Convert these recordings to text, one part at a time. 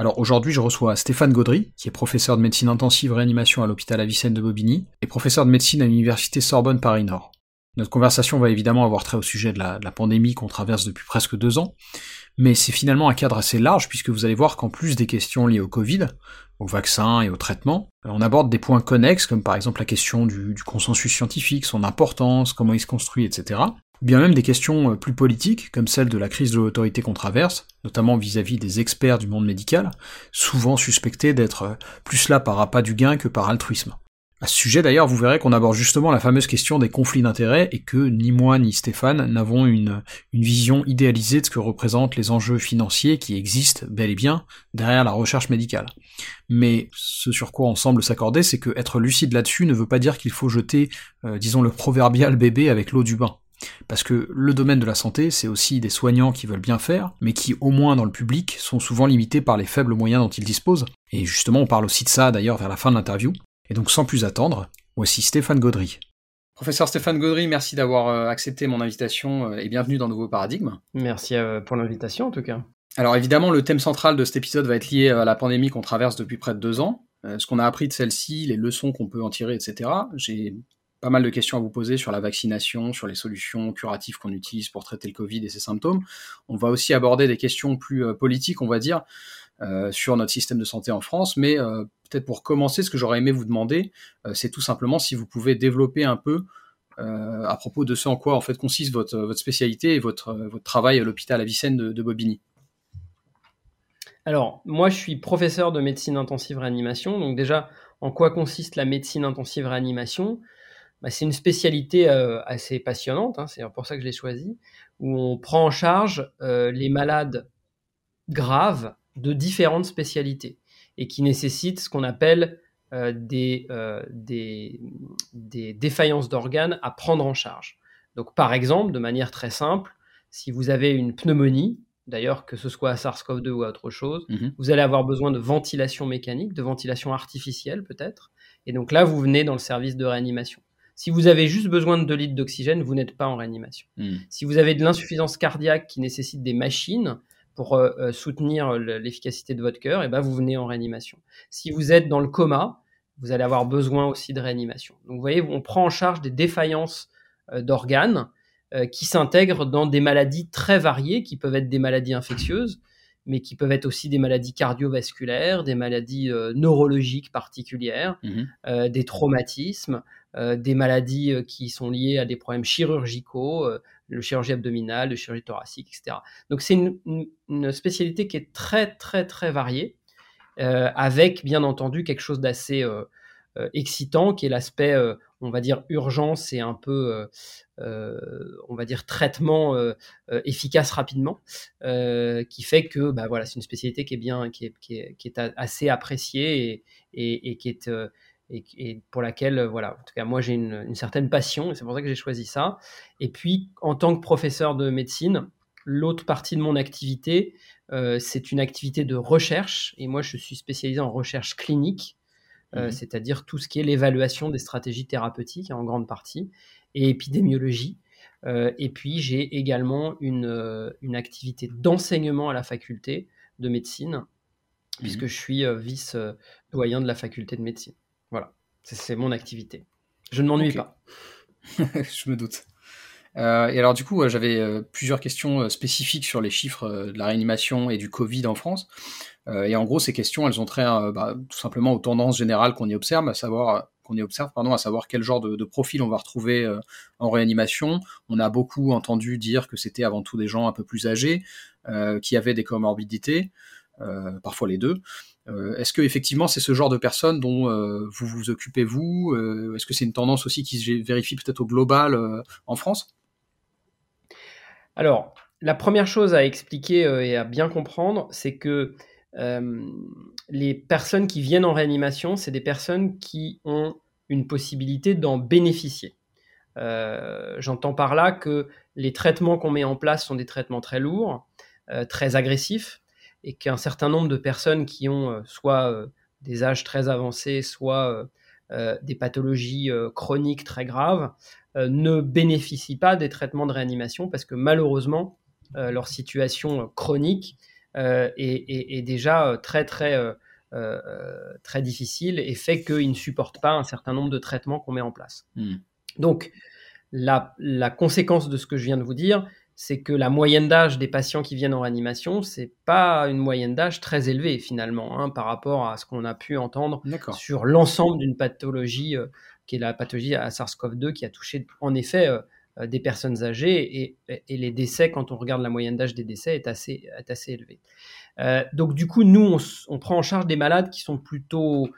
Alors aujourd'hui, je reçois Stéphane Gaudry, qui est professeur de médecine intensive réanimation à l'hôpital Avicenne de Bobigny, et professeur de médecine à l'université Sorbonne Paris-Nord. Notre conversation va évidemment avoir trait au sujet de la, pandémie qu'on traverse depuis presque deux ans, mais c'est finalement un cadre assez large puisque vous allez voir qu'en plus des questions liées au Covid, au vaccin et au traitement, on aborde des points connexes comme par exemple la question du consensus scientifique, son importance, comment il se construit, etc. Ou bien même des questions euh, plus politiques comme celle de la crise de l'autorité qu'on traverse, notamment vis-à-vis des experts du monde médical, souvent suspectés d'être euh, plus là par appât du gain que par altruisme. À ce sujet d'ailleurs, vous verrez qu'on aborde justement la fameuse question des conflits d'intérêts et que ni moi ni Stéphane n'avons une, une vision idéalisée de ce que représentent les enjeux financiers qui existent bel et bien derrière la recherche médicale. Mais ce sur quoi on semble s'accorder, c'est que être lucide là-dessus ne veut pas dire qu'il faut jeter, euh, disons, le proverbial bébé avec l'eau du bain. Parce que le domaine de la santé, c'est aussi des soignants qui veulent bien faire, mais qui, au moins dans le public, sont souvent limités par les faibles moyens dont ils disposent. Et justement, on parle aussi de ça d'ailleurs vers la fin de l'interview. Et donc sans plus attendre, voici Stéphane Gaudry. Professeur Stéphane Gaudry, merci d'avoir euh, accepté mon invitation euh, et bienvenue dans Nouveau Paradigme. Merci euh, pour l'invitation en tout cas. Alors évidemment, le thème central de cet épisode va être lié à la pandémie qu'on traverse depuis près de deux ans, ce qu'on a appris de celle-ci, les leçons qu'on peut en tirer, etc. J'ai pas mal de questions à vous poser sur la vaccination, sur les solutions curatives qu'on utilise pour traiter le Covid et ses symptômes. On va aussi aborder des questions plus politiques, on va dire, euh, sur notre système de santé en France. Mais euh, peut-être pour commencer, ce que j'aurais aimé vous demander, euh, c'est tout simplement si vous pouvez développer un peu à propos de ce en quoi en fait consiste votre, spécialité et votre, votre travail à l'hôpital Avicenne de, de Bobigny. Alors, moi, je suis professeur de médecine intensive réanimation. Donc déjà, en quoi consiste la médecine intensive réanimation? Bah, C'est une spécialité assez passionnante, hein, c'est pour ça que je l'ai choisie, où on prend en charge les malades graves de différentes spécialités et qui nécessitent ce qu'on appelle euh, euh, des, des, défaillances d'organes à prendre en charge. Donc par exemple, de manière très simple, si vous avez une pneumonie, d'ailleurs que ce soit à SARS-CoV-2 ou à autre chose, mhm. vous allez avoir besoin de ventilation mécanique, de ventilation artificielle peut-être, et donc là vous venez dans le service de réanimation. Si vous avez juste besoin de 2 litres d'oxygène, vous n'êtes pas en réanimation. Mhm. Si vous avez de l'insuffisance cardiaque qui nécessite des machines, pour euh, euh, soutenir l'efficacité de votre cœur, et ben vous venez en réanimation. Si vous êtes dans le coma, vous allez avoir besoin aussi de réanimation. Donc vous voyez, on prend en charge des défaillances euh, d'organes qui s'intègrent dans des maladies très variées, qui peuvent être des maladies infectieuses, mais qui peuvent être aussi des maladies cardiovasculaires, des maladies neurologiques particulières, mmh des traumatismes, des maladies qui sont liées à des problèmes chirurgicaux, le chirurgie abdominale, le chirurgie thoracique, etc. Donc c'est une, spécialité qui est très très très variée, euh, avec bien entendu quelque chose d'assez euh, euh, excitant, qui est l'aspect, on va dire, urgence et un peu, on va dire, traitement efficace rapidement, qui fait que bah, voilà, c'est une spécialité qui est bien, qui est, qui est, assez appréciée et, et qui est et, pour laquelle, euh, voilà, en tout cas, moi j'ai une, certaine passion et c'est pour ça que j'ai choisi ça. Et puis, en tant que professeur de médecine, l'autre partie de mon activité, euh, c'est une activité de recherche et moi je suis spécialisé en recherche clinique, euh, mmh c'est-à-dire tout ce qui est l'évaluation des stratégies thérapeutiques en grande partie et épidémiologie. et puis j'ai également une, une activité d'enseignement à la faculté de médecine, puisque mmh je suis vice-doyen de la faculté de médecine. Voilà, c'est mon activité. Je ne m'ennuie pas. je me doute. Euh, et alors du coup, j'avais euh, plusieurs questions euh, spécifiques sur les chiffres de la réanimation et du Covid en France. et en gros, ces questions, elles ont trait bah, tout simplement aux tendances générales qu'on y observe, à savoir qu'on y observe, pardon, à savoir quel genre de, profil on va retrouver en réanimation. On a beaucoup entendu dire que c'était avant tout des gens un peu plus âgés, qui avaient des comorbidités, parfois les deux. Euh, est-ce que effectivement c'est ce genre de personnes dont euh, vous vous occupez vous euh, Est-ce que c'est une tendance aussi qui se vérifie peut-être au global en France? Alors, la première chose à expliquer et à bien comprendre, c'est que les personnes qui viennent en réanimation, c'est des personnes qui ont une possibilité d'en bénéficier. J'entends par là que les traitements qu'on met en place sont des traitements très lourds, très agressifs, et qu'un certain nombre de personnes qui ont soit des âges très avancés, soit des pathologies chroniques très graves, ne bénéficient pas des traitements de réanimation parce que malheureusement, leur situation chronique est, déjà très très très difficile et fait qu'ils ne supportent pas un certain nombre de traitements qu'on met en place. Hmm. Donc, la, la, conséquence de ce que je viens de vous dire, c'est que la moyenne d'âge des patients qui viennent en réanimation, c'est pas une moyenne d'âge très élevée finalement, hein, par rapport à ce qu'on a pu entendre sur l'ensemble d'une pathologie euh, qui est la pathologie à SARS-CoV-2 qui a touché en effet euh, euh, des personnes âgées et, les décès, quand on regarde la moyenne d'âge des décès, est assez, est assez élevée. donc du coup, nous, on, on, prend en charge des malades qui sont plutôt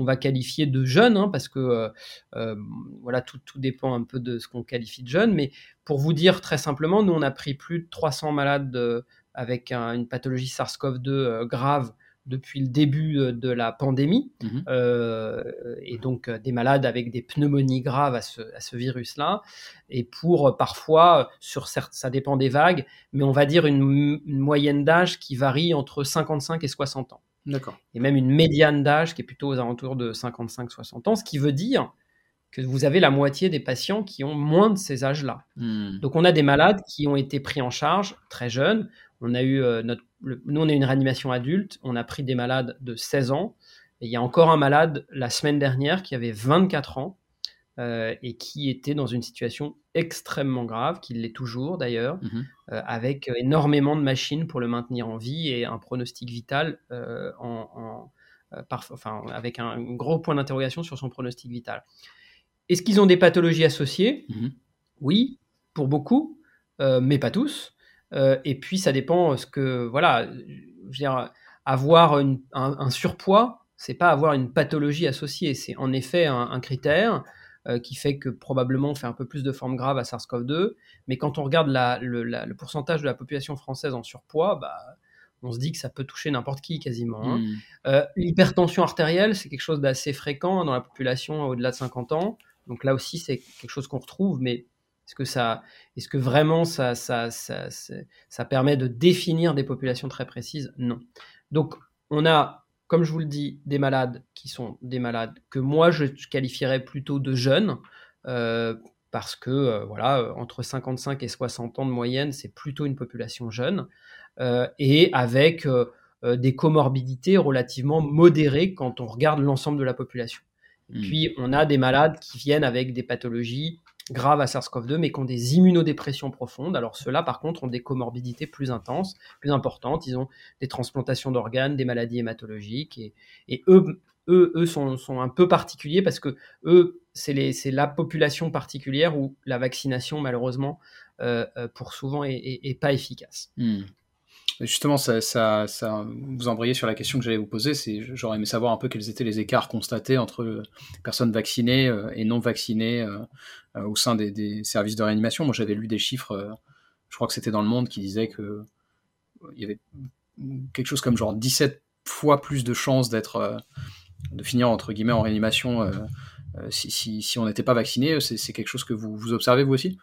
on va qualifier de jeunes, hein, parce que euh, euh, voilà, tout, dépend un peu de ce qu'on qualifie de jeunes. Mais pour vous dire très simplement, nous, on a pris plus de 300 malades euh, avec une pathologie SARS-CoV-2 grave depuis le début de la pandémie, mmh et donc des malades avec des pneumonies graves à ce, virus-là, et pour parfois, sur ça dépend des vagues, mais on va dire une moyenne d'âge qui varie entre 55 et 60 ans. D'accord. Et même une médiane d'âge qui est plutôt aux alentours de 55-60 ans, ce qui veut dire que vous avez la moitié des patients qui ont moins de ces âges-là. Hmm. Donc on a des malades qui ont été pris en charge très jeunes. On a eu euh, notre, nous on a une réanimation adulte, on a pris des malades de 16 ans. Et il y a encore un malade la semaine dernière qui avait 24 ans euh, et qui était dans une situation extrêmement grave, qui l'est toujours d'ailleurs, mmh euh, avec énormément de machines pour le maintenir en vie et un pronostic vital euh, en, enfin, avec un, gros point d'interrogation sur son pronostic vital. Est-ce qu'ils ont des pathologies associées? Mmh Oui, pour beaucoup, mais pas tous. et puis ça dépend ce que voilà, je veux dire, avoir un, un, surpoids, c'est pas avoir une pathologie associée, c'est en effet un critère. Euh, qui fait que probablement on fait un peu plus de formes graves à SARS-CoV-2. Mais quand on regarde le, pourcentage de la population française en surpoids, bah, on se dit que ça peut toucher n'importe qui quasiment. Hein. Hmm. Euh, l'hypertension artérielle, c'est quelque chose d'assez fréquent dans la population au-delà de 50 ans. Donc là aussi, c'est quelque chose qu'on retrouve, mais est-ce que, ça, est-ce que vraiment ça, ça, ça, ça, permet de définir des populations très précises? Non. Donc on a comme je vous le dis, des malades qui sont des malades que moi je qualifierais plutôt de jeunes, euh, parce que euh, voilà, entre 55 et 60 ans de moyenne, c'est plutôt une population jeune, euh, et avec des comorbidités relativement modérées quand on regarde l'ensemble de la population. Et hmm. puis on a des malades qui viennent avec des pathologies graves à SARS-CoV-2, mais qui ont des immunodépressions profondes. Alors ceux-là, par contre, ont des comorbidités plus intenses, plus importantes. Ils ont des transplantations d'organes, des maladies hématologiques, et, eux, eux, eux sont, un peu particuliers parce que eux, c'est la population particulière où la vaccination, malheureusement, euh, euh, pour souvent, est, pas efficace. Hmm. Justement, ça, vous embrayez sur la question que j'allais vous poser. C'est, j'aurais aimé savoir un peu quels étaient les écarts constatés entre personnes vaccinées euh, et non vaccinées euh, euh, au sein des, services de réanimation. Moi, j'avais lu des chiffres, je crois que c'était dans le Monde, qui disaient que il y avait quelque chose comme genre 17 fois plus de chances d'être, de finir entre guillemets en réanimation si, on n'était pas vacciné. C'est, quelque chose que vous observez vous aussi?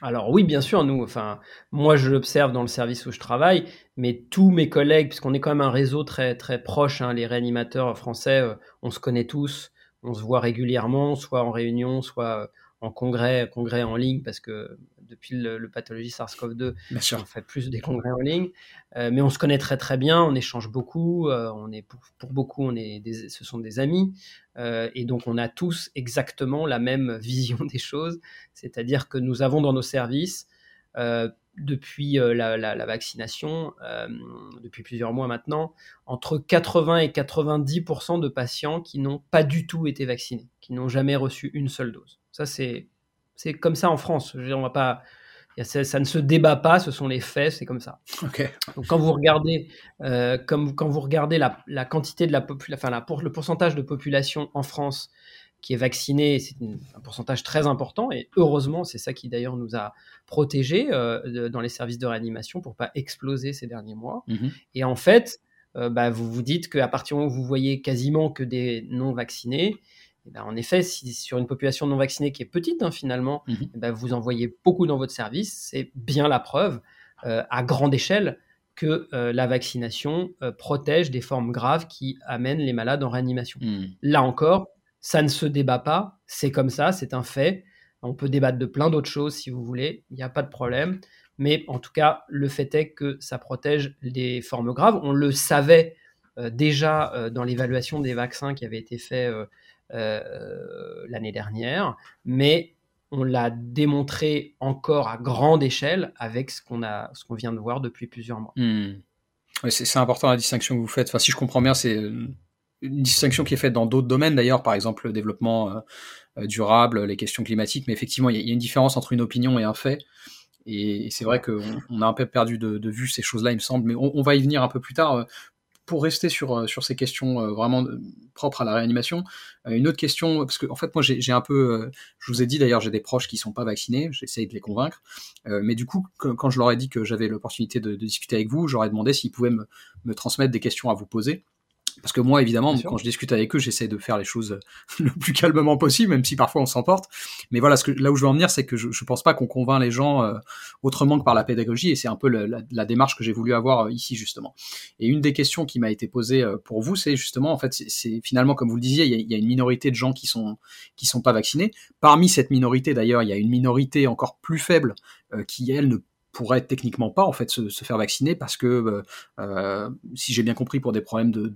Alors oui, bien sûr, nous, enfin, moi je l'observe dans le service où je travaille, mais tous mes collègues, puisqu'on est quand même un réseau très très proche, hein, les réanimateurs français, euh, on se connaît tous, on se voit régulièrement, soit en réunion, soit euh, en congrès, congrès en ligne, parce que depuis le, pathologie SARS-CoV-2, on fait plus des congrès en ligne. Euh, mais on se connaît très très bien, on échange beaucoup, euh, on est pour, beaucoup, on est ce sont des amis, euh, et donc on a tous exactement la même vision des choses, c'est-à-dire que nous avons dans nos services depuis la, la, vaccination, depuis plusieurs mois maintenant, entre 80 et 90% de patients qui n'ont pas du tout été vaccinés, qui n'ont jamais reçu une seule dose. Ça, c'est c'est comme ça en France. Je on va pas, ça, ne se débat pas, ce sont les faits, c'est comme ça. Donc quand vous regardez, euh, comme, quand vous regardez la, quantité de la population, enfin la, pour, le pourcentage de population en France qui est vacciné, c'est un pourcentage très important, et heureusement, c'est ça qui d'ailleurs nous a protégés euh, dans les services de réanimation pour pas exploser ces derniers mois. Mhm. Et en fait, euh, bah, vous vous dites qu'à partir du moment où vous voyez quasiment que des non vaccinés, eh ben, en effet, si sur une population non vaccinée qui est petite hein, finalement, eh ben, vous en voyez beaucoup dans votre service, c'est bien la preuve euh, à grande échelle que euh, la vaccination euh, protège des formes graves qui amènent les malades en réanimation. Mhm. Là encore, ça ne se débat pas, c'est comme ça, c'est un fait. On peut débattre de plein d'autres choses si vous voulez, il n'y a pas de problème. Mais en tout cas, le fait est que ça protège des formes graves. On le savait déjà dans l'évaluation des vaccins qui avait été fait l'année dernière, mais on l'a démontré encore à grande échelle avec ce qu'on a, ce qu'on vient de voir depuis plusieurs mois. Hmm. C'est important la distinction que vous faites. Enfin, si je comprends bien, c'est euh, une distinction qui est faite dans d'autres domaines d'ailleurs, par exemple le développement euh, euh, durable, les questions climatiques. Mais effectivement, il y, a- une différence entre une opinion et un fait. Et, c'est vrai qu'on on a un peu perdu de, vue ces choses-là, il me semble. Mais on va y venir un peu plus tard. Pour rester sur, euh, ces questions euh, vraiment euh, propres à la réanimation, une autre question, parce que en fait moi j'ai un peu, je vous ai dit d'ailleurs j'ai des proches qui sont pas vaccinés, j'essaye de les convaincre, mais du coup quand je leur ai dit que j'avais l'opportunité de, discuter avec vous, j'aurais demandé s'ils pouvaient me transmettre des questions à vous poser. Parce que moi, évidemment, quand je discute avec eux, j'essaie de faire les choses le plus calmement possible, même si parfois on s'emporte. Mais voilà, ce que, là où je veux en venir, c'est que je, je pense pas qu'on convainc les gens euh, autrement que par la pédagogie, et c'est un peu le- la, la démarche que j'ai voulu avoir euh, ici justement. Et une des questions qui m'a été posée euh, pour vous, c'est justement, en fait, c'est- finalement, comme vous le disiez, il y, y a une minorité de gens qui sont qui sont pas vaccinés. Parmi cette minorité, d'ailleurs, il y a une minorité encore plus faible euh, qui elle ne pourrait techniquement pas en fait se, se faire vacciner parce que euh, euh, si j'ai bien compris pour des problèmes de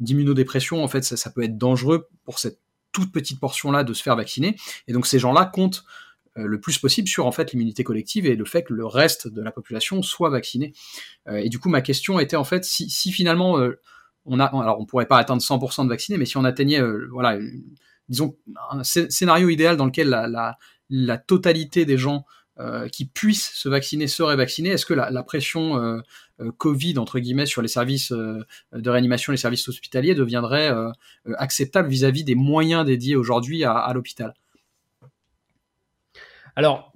d'immunodépression en fait ça, ça peut être dangereux pour cette toute petite portion là de se faire vacciner. Et donc ces gens là comptent euh, le plus possible sur en fait l'immunité collective et le fait que le reste de la population soit vacciné Euh, et du coup ma question était en fait si, si finalement on a alors on pourrait pas atteindre 100% de vaccinés mais si on atteignait voilà disons un scé- scénario idéal dans lequel la, la totalité des gens euh, qui puissent se vacciner seraient vaccinés, est-ce que la, la pression euh, euh, Covid entre guillemets sur les services de réanimation, les services hospitaliers deviendrait acceptable vis-à-vis des moyens dédiés aujourd'hui à, à l'hôpital? Alors,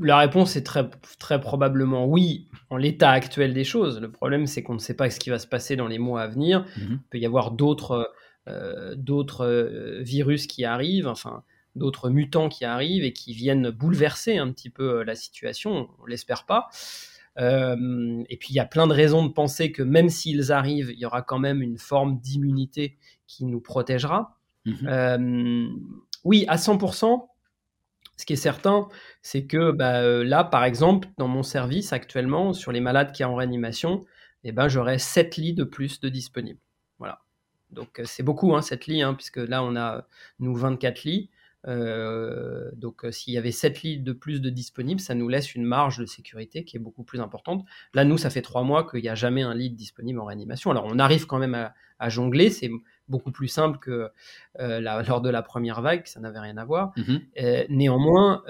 la réponse est très, très probablement oui, en l'état actuel des choses. Le problème, c'est qu'on ne sait pas ce qui va se passer dans les mois à venir. Mhm. Il peut y avoir d'autres euh, d'autres euh, virus qui arrivent, enfin, d'autres mutants qui arrivent et qui viennent bouleverser un petit peu euh, la situation. On l'espère pas. Euh, et puis, il y a plein de raisons de penser que même s'ils arrivent, il y aura quand même une forme d'immunité qui nous protégera. Mhm. Euh, oui, à 100%. Ce qui est certain, c'est que bah, là, par exemple, dans mon service actuellement, sur les malades qui sont en réanimation, eh ben, j'aurai 7 lits de plus de disponibles. Voilà. Donc c'est beaucoup, hein, 7 lits, hein, puisque là, on a, nous, 24 lits. Euh, donc euh, s'il y avait 7 lits de plus de disponibles, ça nous laisse une marge de sécurité qui est beaucoup plus importante. Là, nous, ça fait 3 mois qu'il n'y a jamais un lit disponible en réanimation. Alors on arrive quand même à, à jongler, c'est beaucoup plus simple que euh, la- lors de la première vague, ça n'avait rien à voir. Mhm. Euh, néanmoins,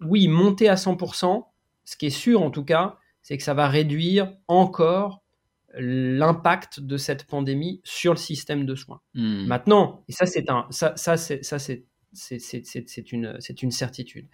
oui, monter à 100%, ce qui est sûr en tout cas, c'est que ça va réduire encore l'impact de cette pandémie sur le système de soins. Mhm. Maintenant, et ça c'est un, ça, ça c'est, ça c'est, c'est, une, une certitude.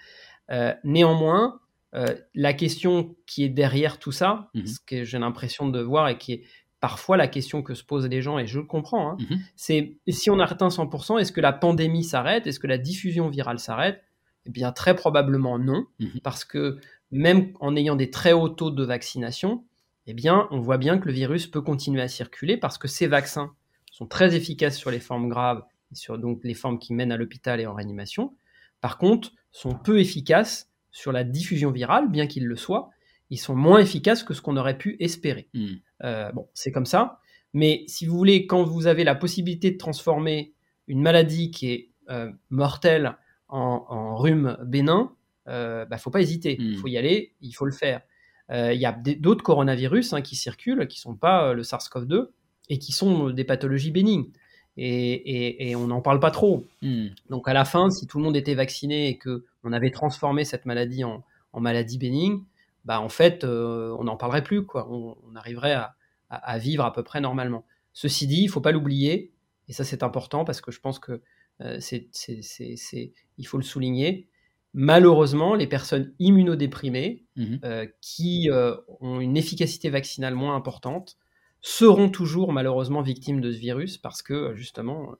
Euh, néanmoins, euh, la question qui est derrière tout ça, Mhm. ce que j'ai l'impression de voir et qui est parfois la question que se posent les gens, et je le comprends, hein, Mhm. c'est si on atteint 100%, est-ce que la pandémie s'arrête? Est-ce que la diffusion virale s'arrête? Eh bien, très probablement non, Mhm. parce que même en ayant des très hauts taux de vaccination, eh bien, on voit bien que le virus peut continuer à circuler parce que ces vaccins sont très efficaces sur les formes graves, sur donc les formes qui mènent à l'hôpital et en réanimation. Par contre, sont peu efficaces sur la diffusion virale, bien qu'ils le soient. Ils sont moins efficaces que ce qu'on aurait pu espérer. Mhm. Euh, bon, c'est comme ça. Mais si vous voulez, quand vous avez la possibilité de transformer une maladie qui est euh, mortelle en, en rhume bénin, euh, bah, faut pas hésiter. Il Mm. faut y aller, il faut le faire. Euh, Il y a d'autres coronavirus hein, qui circulent, qui sont pas le SARS-CoV-2 et qui sont des pathologies bénignes. Et, et- et on n'en parle pas trop. Mhm. Donc à la fin, si tout le monde était vacciné et que on avait transformé cette maladie en, en maladie bénigne, bah en fait, euh, on n'en parlerait plus. Quoi. On, on arriverait à, à- à vivre à peu près normalement. Ceci dit, il faut pas l'oublier, et ça c'est important parce que je pense que c'est, il faut le souligner. Malheureusement, les personnes immunodéprimées mmh qui ont une efficacité vaccinale moins importante seront toujours malheureusement victimes de ce virus parce que justement,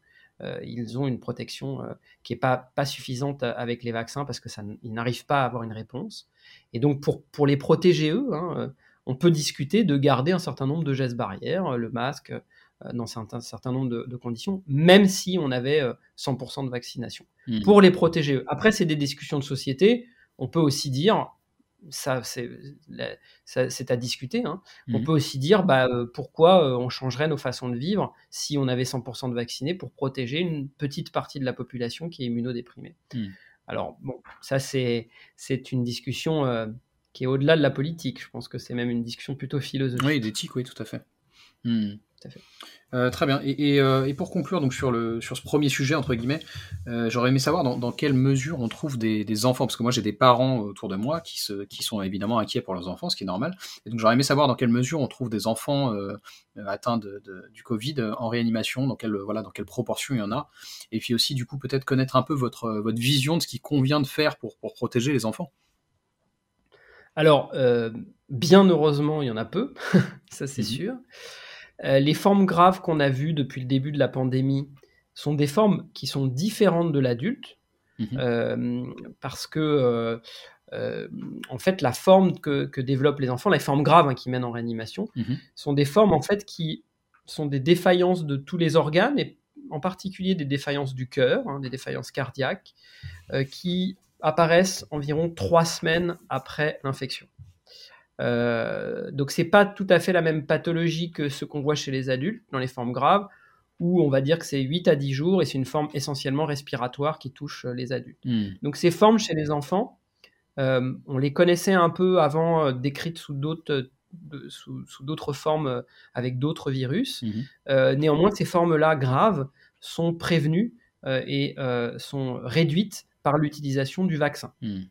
ils ont une protection qui n'est pas, pas suffisante avec les vaccins parce que ça, ils n'arrivent pas à avoir une réponse. Et donc pour, pour les protéger eux, hein, on peut discuter de garder un certain nombre de gestes barrières, le masque, dans un certain nombre de, conditions, même si on avait 100% de vaccination, mmh. pour les protéger eux. Après, c'est des discussions de société. On peut aussi dire, ça c'est à discuter. Hein. On mmh. peut aussi dire bah, pourquoi on changerait nos façons de vivre si on avait 100% de vaccinés pour protéger une petite partie de la population qui est immunodéprimée. Mmh. Alors bon, ça c'est une discussion qui est au-delà de la politique. Je pense que c'est même une discussion plutôt philosophique. Oui, d'éthique, oui, tout à fait. Euh, très bien. Euh, et, pour conclure donc sur, le, sur ce premier sujet, entre guillemets, euh, j'aurais aimé savoir dans, quelle mesure on trouve des, enfants, parce que moi j'ai des parents autour de moi qui, se, qui sont évidemment inquiets pour leurs enfants, ce qui est normal. Et donc j'aurais aimé savoir dans quelle mesure on trouve des enfants atteints de, du Covid en réanimation, dans quelle, voilà, dans quelle proportion il y en a. Et puis aussi, du coup, peut-être connaître un peu votre, votre vision de ce qu'il convient de faire pour, pour protéger les enfants. Alors, bien heureusement, il y en a peu, ça c'est mmh sûr. Euh, les formes graves qu'on a vues depuis le début de la pandémie sont des formes qui sont différentes de l'adulte, mhm. euh, parce que euh, en fait, la forme que, développent les enfants, les formes graves hein, qui mènent en réanimation, mhm. sont des formes en fait qui sont des défaillances de tous les organes et en particulier des défaillances du cœur, hein, des défaillances cardiaques, qui apparaissent environ trois semaines après l'infection. Euh, donc c'est pas tout à fait la même pathologie que ce qu'on voit chez les adultes dans les formes graves, où on va dire que c'est 8 à 10 jours et c'est une forme essentiellement respiratoire qui touche euh, les adultes. Hmm. Donc ces formes chez les enfants, euh, on les connaissait un peu avant décrites sous d'autres sous, d'autres formes avec d'autres virus. Hmm. néanmoins, ces formes-là graves sont prévenues et sont réduites par l'utilisation du vaccin. Hmm.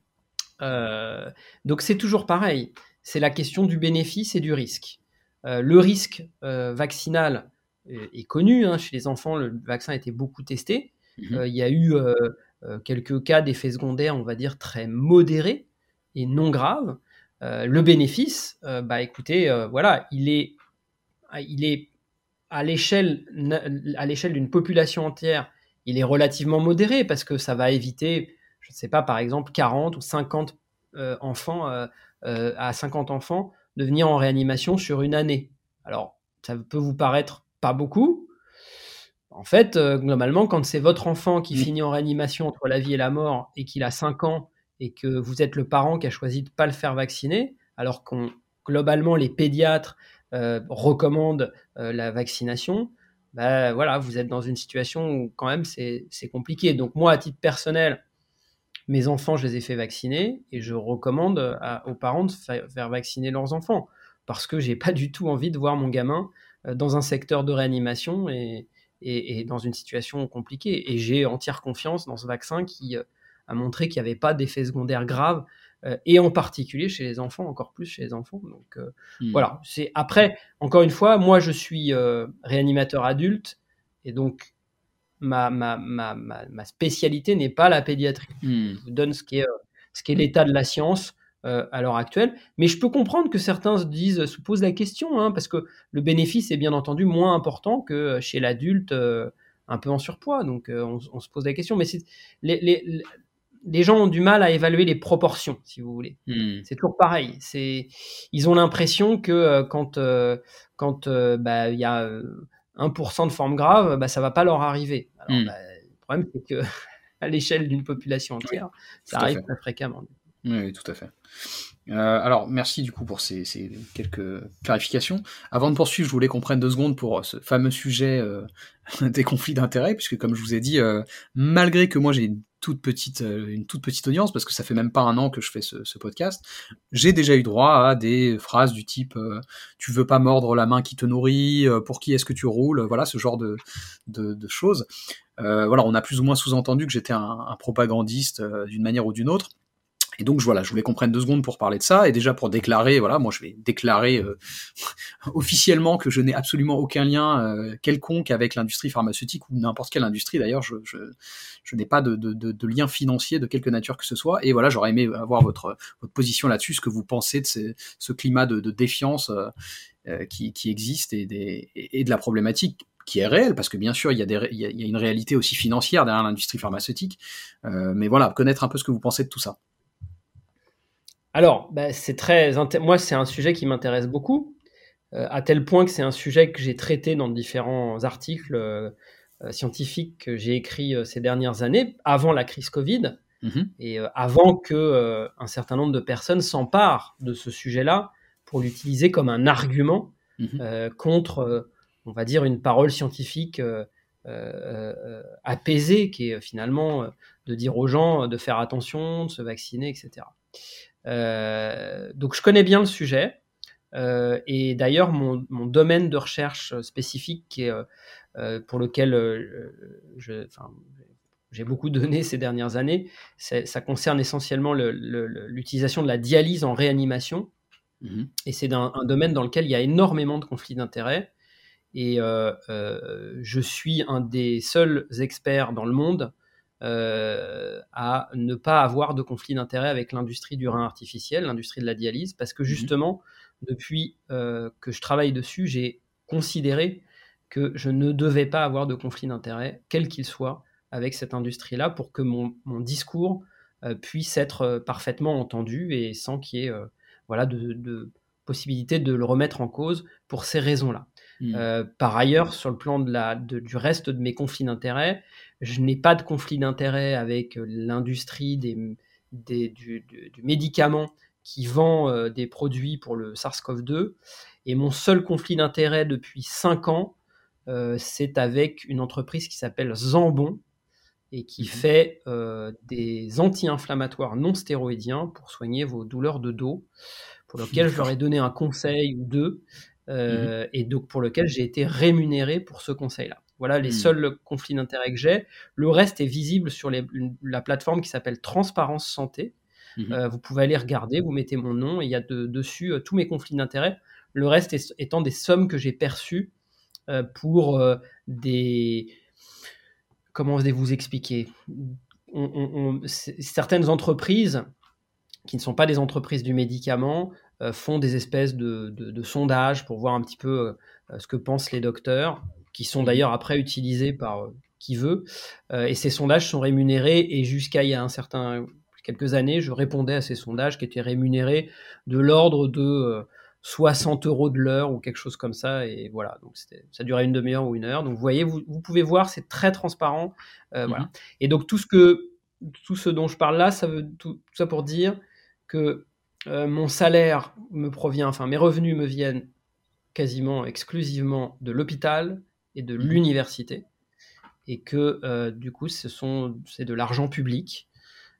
donc c'est toujours pareil c'est la question du bénéfice et du risque. Euh, le risque euh, vaccinal est, connu. Hein. chez les enfants, le vaccin a été beaucoup testé. Mhm. Euh, il y a eu quelques cas d'effets secondaires, on va dire, très modérés et non graves. le bénéfice, bah écoutez, voilà, il est, il est à l'échelle d'une population entière, il est relativement modéré parce que ça va éviter, je ne sais pas, par exemple, 40 ou 50 enfants euh, à 50 enfants de venir en réanimation sur une année. Alors, ça peut vous paraître pas beaucoup. En fait, euh, globalement, quand c'est votre enfant qui finit en réanimation entre la vie et la mort et qu'il a 5 ans et que vous êtes le parent qui a choisi de ne pas le faire vacciner, alors qu'on globalement les pédiatres euh, recommandent la vaccination, bah, voilà, vous êtes dans une situation où quand même c'est compliqué. Donc moi, à titre personnel, mes enfants, je les ai fait vacciner et je recommande aux parents de faire vacciner leurs enfants parce que j'ai pas du tout envie de voir mon gamin euh, dans un secteur de réanimation et, dans une situation compliquée. Et j'ai entière confiance dans ce vaccin qui euh, a montré qu'il n'y avait pas d'effets secondaires graves euh, et en particulier chez les enfants, encore plus chez les enfants. Donc hmm. voilà. C'est après, encore une fois, moi je suis réanimateur adulte et donc ma, ma, ma, ma spécialité n'est pas la pédiatrie. Hmm. Je vous donne ce qui est, euh, ce qui est l'état de la science euh, à l'heure actuelle. Mais je peux comprendre que certains se disent, se posent la question, hein, parce que le bénéfice est bien entendu moins important que chez l'adulte euh, un peu en surpoids. Donc on, se pose la question. Mais les, les, les, gens ont du mal à évaluer les proportions, si vous voulez. Hmm. C'est toujours pareil. Ils ont l'impression que quand quand bah, il y a 1% de forme grave, bah, ça va pas leur arriver. Hmm. Bah, le problème, c'est que à l'échelle d'une population entière, ça arrive très fréquemment. Oui, tout à fait. Euh, alors, merci du coup pour ces, quelques clarifications. Avant de poursuivre, je voulais qu'on prenne deux secondes pour ce fameux sujet euh, des conflits d'intérêts, puisque comme je vous ai dit, euh, malgré que moi j'ai une toute petite, euh, une toute petite audience, parce que ça fait même pas un an que je fais ce, podcast, j'ai déjà eu droit à des phrases du type euh, tu veux pas mordre la main qui te nourrit, euh, pour qui est-ce que tu roules, voilà ce genre de, de, choses. voilà, on a plus ou moins sous-entendu que j'étais un, propagandiste d'une manière ou d'une autre. Et donc voilà, je voulais qu'on prenne deux secondes pour parler de ça et déjà pour déclarer, voilà, moi je vais déclarer euh, officiellement que je n'ai absolument aucun lien euh, quelconque avec l'industrie pharmaceutique ou n'importe quelle industrie. D'ailleurs, je, n'ai pas de, de, de, lien financier de quelque nature que ce soit. Et voilà, j'aurais aimé avoir votre, position là-dessus, ce que vous pensez de ce climat de, défiance euh, qui, existe et, de la problématique qui est réel, parce que bien sûr, il y a, une réalité aussi financière derrière l'industrie pharmaceutique. Mais voilà, connaître un peu ce que vous pensez de tout ça. Alors, bah, c'est très, moi, c'est un sujet qui m'intéresse beaucoup, euh, à tel point que c'est un sujet que j'ai traité dans différents articles euh, scientifiques que j'ai écrits ces dernières années, avant la crise Covid, mm-hmm. et avant que un certain nombre de personnes s'emparent de ce sujet-là pour l'utiliser comme un argument mm-hmm. contre on va dire, une parole scientifique euh, euh, euh, apaisée, qui est finalement de dire aux gens de faire attention, de se vacciner, etc. donc je connais bien le sujet. et d'ailleurs, mon, domaine de recherche spécifique, qui est, pour lequel j'ai beaucoup donné ces dernières années, ça concerne essentiellement l'utilisation de la dialyse en réanimation. Mmh et c'est un, domaine dans lequel il y a énormément de conflits d'intérêts. Et euh, euh, je suis un des seuls experts dans le monde euh, à ne pas avoir de conflit d'intérêt avec l'industrie du rein artificiel, l'industrie de la dialyse, parce que mmh justement, depuis que je travaille dessus, j'ai considéré que je ne devais pas avoir de conflit d'intérêt, quel qu'il soit, avec cette industrie-là, pour que mon, discours puisse être parfaitement entendu et sans qu'il y ait voilà, de, de, possibilité de le remettre en cause pour ces raisons-là. Mmh. Euh, par ailleurs, sur le plan de la, du reste de mes conflits d'intérêts, je n'ai pas de conflit d'intérêt avec euh, l'industrie des, du, médicament qui vend euh, des produits pour le SARS-CoV-2. Et mon seul conflit d'intérêt depuis 5 ans, c'est avec une entreprise qui s'appelle Zambon et qui mmh. fait des anti-inflammatoires non stéroïdiens pour soigner vos douleurs de dos, pour lequel je leur ai donné un conseil ou deux. Euh, et donc pour lequel j'ai été rémunéré pour ce conseil-là. Voilà les mmh. seuls conflits d'intérêts que j'ai. Le reste est visible sur la plateforme qui s'appelle Transparence Santé. Mmh euh, vous pouvez aller regarder, vous mettez mon nom et il y a dessus euh, tous mes conflits d'intérêts. Le reste étant des sommes que j'ai perçues pour des... Comment vous expliquer? Certaines entreprises qui ne sont pas des entreprises du médicament euh, font des espèces de, sondages pour voir un petit peu euh, ce que pensent les docteurs, qui sont d'ailleurs après utilisés par euh, qui veut. et ces sondages sont rémunérés et jusqu'à il y a un certain quelques années, je répondais à ces sondages qui étaient rémunérés de l'ordre de 60 euros de l'heure ou quelque chose comme ça. Et voilà, donc ça durait une demi-heure ou une heure. Donc vous voyez, vous, pouvez voir, c'est très transparent. Voilà. Mhm. Et donc tout ce que tout ce dont je parle là, ça veut tout ça pour dire que euh, mon salaire me provient, enfin mes revenus me viennent quasiment exclusivement de l'hôpital et de mhm. l'université, et que euh, du coup ce sont c'est de l'argent public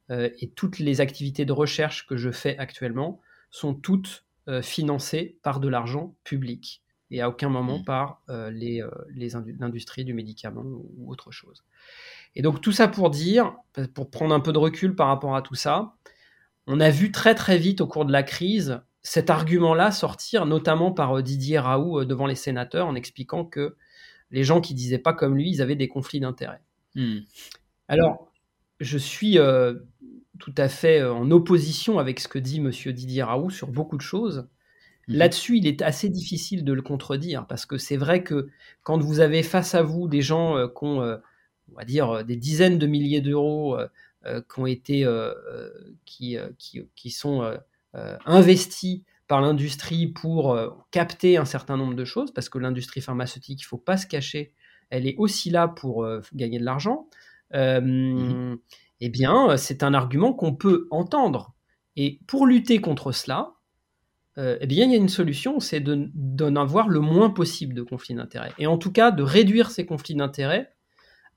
euh, et toutes les activités de recherche que je fais actuellement sont toutes financées par de l'argent public et à aucun moment mhm. par les, l'industrie du médicament ou autre chose. Et donc tout ça pour dire, pour prendre un peu de recul par rapport à tout ça, on a vu très très vite au cours de la crise cet argument-là sortir, notamment par euh, Didier Raoult euh, devant les sénateurs, en expliquant que les gens qui disaient pas comme lui, ils avaient des conflits d'intérêts. Hmm. Alors, je suis euh, tout à fait en opposition avec ce que dit Monsieur Didier Raoult sur beaucoup de choses. Hmm. Là-dessus, il est assez difficile de le contredire parce que c'est vrai que quand vous avez face à vous des gens qui ont, on va dire, des dizaines de milliers d'euros euh, qui ont été, euh, euh, qui, qui, qui, sont investis par l'industrie pour capter un certain nombre de choses, parce que l'industrie pharmaceutique, il ne faut pas se cacher, elle est aussi là pour gagner de l'argent. Mmh. Eh bien, c'est un argument qu'on peut entendre. Et pour lutter contre cela, eh bien, il y a une solution, c'est d'en avoir le moins possible de conflits d'intérêts. Et en tout cas, de réduire ces conflits d'intérêts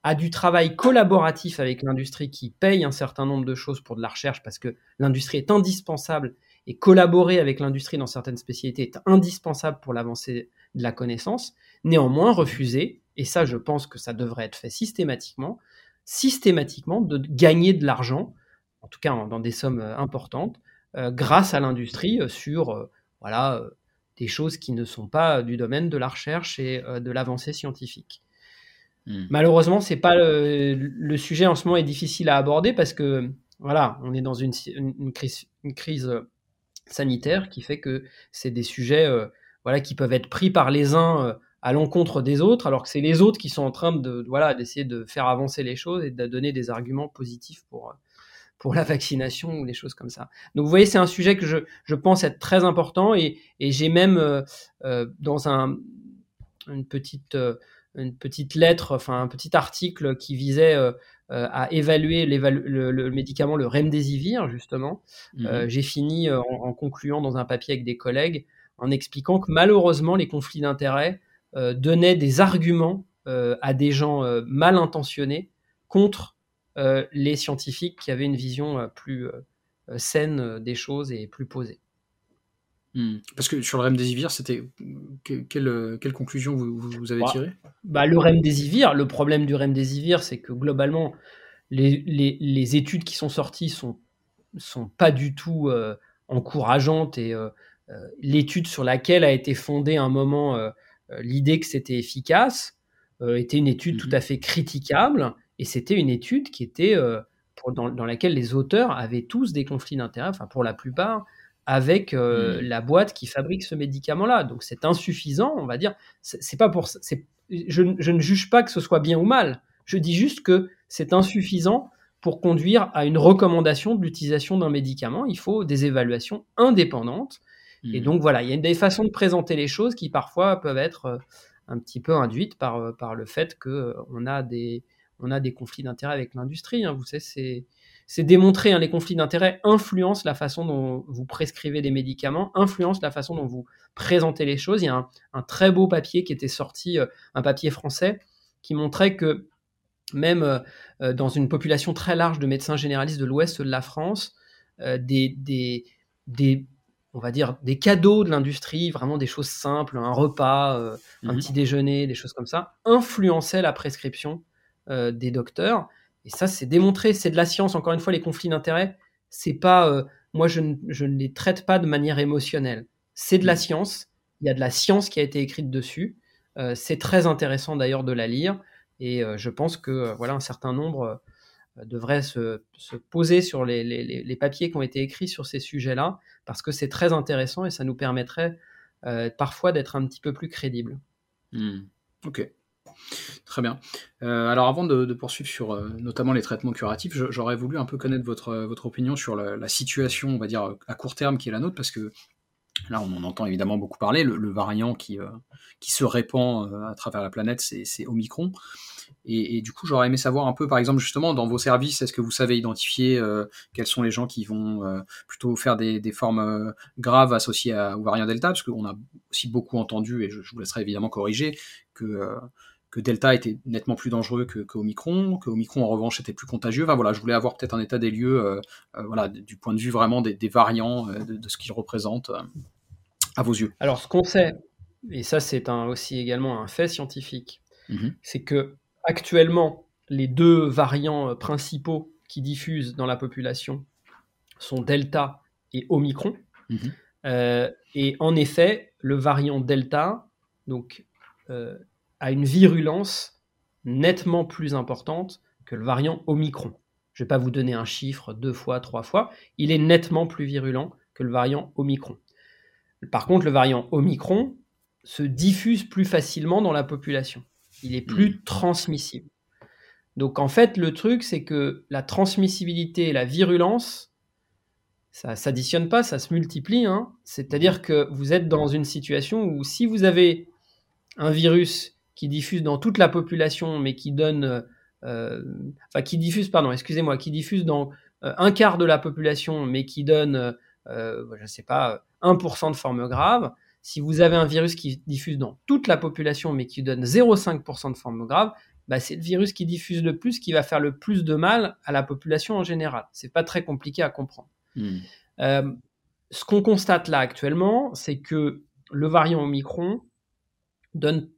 à du travail collaboratif avec l'industrie qui paye un certain nombre de choses pour de la recherche parce que l'industrie est indispensable et collaborer avec l'industrie dans certaines spécialités est indispensable pour l'avancée de la connaissance. Néanmoins, refuser, et ça je pense que ça devrait être fait systématiquement, systématiquement de gagner de l'argent en tout cas dans des sommes importantes, grâce à l'industrie sur voilà, des choses qui ne sont pas du domaine de la recherche et de l'avancée scientifique. Hmm. Malheureusement, c'est pas le, sujet en ce moment est difficile à aborder parce que voilà, on est dans une, crise, une crise, sanitaire qui fait que c'est des sujets voilà qui peuvent être pris par les uns à l'encontre des autres, alors que c'est les autres qui sont en train de voilà d'essayer de faire avancer les choses et de donner des arguments positifs pour pour la vaccination ou les choses comme ça. Donc vous voyez, c'est un sujet que je, je pense être très important et, et j'ai même euh, euh dans un une petite euh, une petite lettre, enfin un petit article qui visait euh, à évaluer le, le, médicament le remdesivir justement. Mmh j'ai fini en, en, concluant dans un papier avec des collègues en expliquant que malheureusement les conflits d'intérêts euh, donnait des arguments euh, à des gens euh, mal intentionnés contre les scientifiques qui avaient une vision plus saine des choses et plus posée. Hmm. Parce que sur le remdesivir, c'était quelle, quelle, conclusion vous, avez bah, tirée? bah, Le remdesivir, le problème du remdesivir, c'est que globalement, les, les, études qui sont sorties sont, sont pas du tout encourageantes et l'étude sur laquelle a été fondée un moment euh, l'idée que c'était efficace euh, était une étude tout mhm. à fait critiquable, et c'était une étude qui était euh, dans, laquelle les auteurs avaient tous des conflits d'intérêts, enfin pour la plupart, avec mhm. la boîte qui fabrique ce médicament-là. Donc c'est insuffisant, on va dire. C'est pas pour, je, je, ne juge pas que ce soit bien ou mal. Je dis juste que c'est insuffisant pour conduire à une recommandation de l'utilisation d'un médicament. Il faut des évaluations indépendantes et mmh. donc voilà, il y a des façons de présenter les choses qui parfois peuvent être euh, un petit peu induites par, euh, par le fait qu'on euh, a des, on a des conflits d'intérêts avec l'industrie. Hein. Vous savez, c'est, c'est démontré, hein, les conflits d'intérêts influencent la façon dont vous prescrivez des médicaments, influencent la façon dont vous présentez les choses. Il y a un, très beau papier qui était sorti, un papier français, qui montrait que même dans une population très large de médecins généralistes de l'ouest de la France, des, des, des on va dire, des cadeaux de l'industrie, vraiment des choses simples, un repas, euh, un mhm. petit déjeuner, des choses comme ça, influençaient la prescription euh, des docteurs. Et ça, c'est démontré, c'est de la science. Encore une fois, les conflits d'intérêts, c'est pas, euh, moi, je ne, les traite pas de manière émotionnelle. C'est de la science. Il y a de la science qui a été écrite dessus. c'est très intéressant d'ailleurs de la lire. Et je pense que voilà un certain nombre devrait se, poser sur les, papiers qui ont été écrits sur ces sujets-là, parce que c'est très intéressant et ça nous permettrait euh, parfois d'être un petit peu plus crédible. Hmm. Ok. Très bien. Euh, alors avant de, poursuivre sur euh, notamment les traitements curatifs, j'aurais voulu un peu connaître votre, votre opinion sur la, situation, on va dire, à court terme qui est la nôtre, parce que là on en entend évidemment beaucoup parler, le, variant qui, qui se répand à travers la planète, c'est Omicron. Et, du coup, j'aurais aimé savoir un peu, par exemple, justement, dans vos services, est-ce que vous savez identifier euh, quels sont les gens qui vont euh, plutôt faire des, formes euh, graves associées à, au variant Delta Parce qu'on a aussi beaucoup entendu, et je, vous laisserai évidemment corriger, que, que Delta était nettement plus dangereux que, que Omicron, que Omicron, en revanche, était plus contagieux. Enfin, voilà, je voulais avoir peut-être un état des lieux, voilà, du point de vue vraiment des, variants, de, ce qu'ils représentent à vos yeux. Alors, ce qu'on sait, et ça, c'est aussi également un fait scientifique, mmh c'est que Actuellement, les deux variants euh, principaux qui diffusent dans la population sont Delta et Omicron. Mhm. Euh, et en effet, le variant Delta donc, euh, a une virulence nettement plus importante que le variant Omicron. Je ne vais pas vous donner un chiffre deux fois, trois fois. Il est nettement plus virulent que le variant Omicron. Par contre, le variant Omicron se diffuse plus facilement dans la population il est plus hmm. transmissible. Donc en fait, le truc, c'est que la transmissibilité et la virulence, ça s'additionne pas, ça se multiplie. Hein. C'est-à-dire que vous êtes dans une situation où si vous avez un virus qui diffuse dans toute la population, mais qui donne, euh, enfin qui diffuse, pardon, excusez-moi, qui diffuse dans euh, un quart de la population, mais qui donne, euh, je ne sais pas, 1% de forme grave, si vous avez un virus qui diffuse dans toute la population mais qui donne 0,5% de forme grave, bah, c'est le virus qui diffuse le plus qui va faire le plus de mal à la population en général. C'est pas très compliqué à comprendre. Hmm. Euh, ce qu'on constate là actuellement, c'est que le variant Omicron donne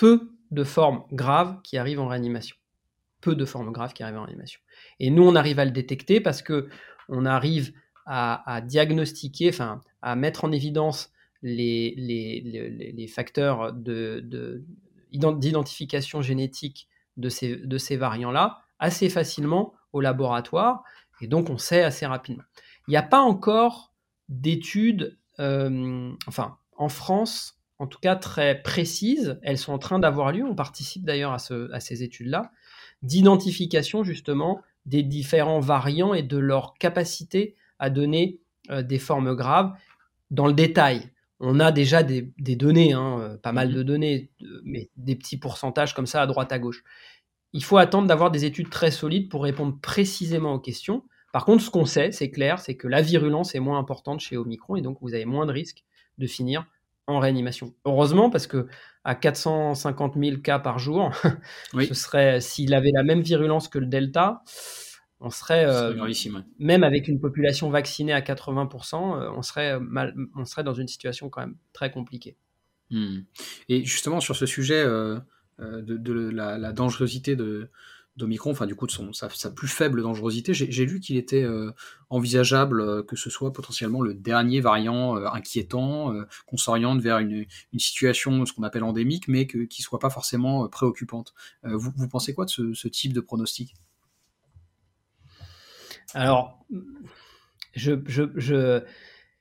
peu de formes graves qui arrivent en réanimation. peu de formes graves qui arrivent en réanimation. Et nous, on arrive à le détecter parce que on arrive à, diagnostiquer, enfin, à mettre en évidence les, facteurs d'identification génétique de ces, de ces variants-là assez facilement au laboratoire. Et donc, on sait assez rapidement. Il n'y a pas encore d'études, euh, enfin, en France, en tout cas très précises. Elles sont en train d'avoir lieu. On participe d'ailleurs à, à, ces études-là, d'identification justement des différents variants et de leur capacité à donner euh, des formes graves dans le détail. On a déjà des, données, hein, euh, pas mal mmh de données, mais des petits pourcentages comme ça à droite à gauche. Il faut attendre d'avoir des études très solides pour répondre précisément aux questions. Par contre, ce qu'on sait, c'est clair, c'est que la virulence est moins importante chez Omicron et donc vous avez moins de risques de finir en réanimation. Heureusement, parce que à 450 000 cas par jour, ce serait s'il avait la même virulence que le Delta, on serait, euh, même avec une population vaccinée à 80%, euh, on serait mal, on serait dans une situation quand même très compliquée. Hmm. Et justement sur ce sujet euh, de, la, dangerosité de, d'Omicron, enfin du coup de son, sa, plus faible dangerosité, j'ai lu qu'il était euh, envisageable euh, que ce soit potentiellement le dernier variant euh, inquiétant, qu'on s'oriente vers une, situation, ce qu'on appelle endémique, mais que, qui ne soit pas forcément préoccupante. Vous, vous, pensez quoi de ce, type de pronostic? Alors, je, je,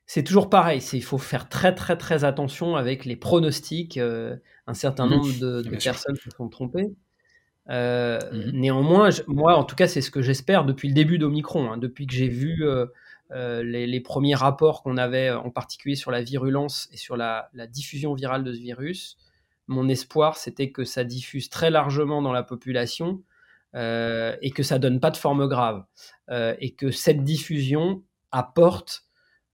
c'est toujours pareil, il faut faire très très très attention avec les pronostics. un certain nombre de, de personnes se sont trompées. Euh, mmh néanmoins, moi, en tout cas, c'est ce que j'espère depuis le début d'Omicron, hein, depuis que j'ai vu euh, euh, les, premiers rapports qu'on avait, en particulier sur la virulence et sur la, diffusion virale de ce virus. Mon espoir, c'était que ça diffuse très largement dans la population et que ça donne pas de forme grave, et que cette diffusion apporte,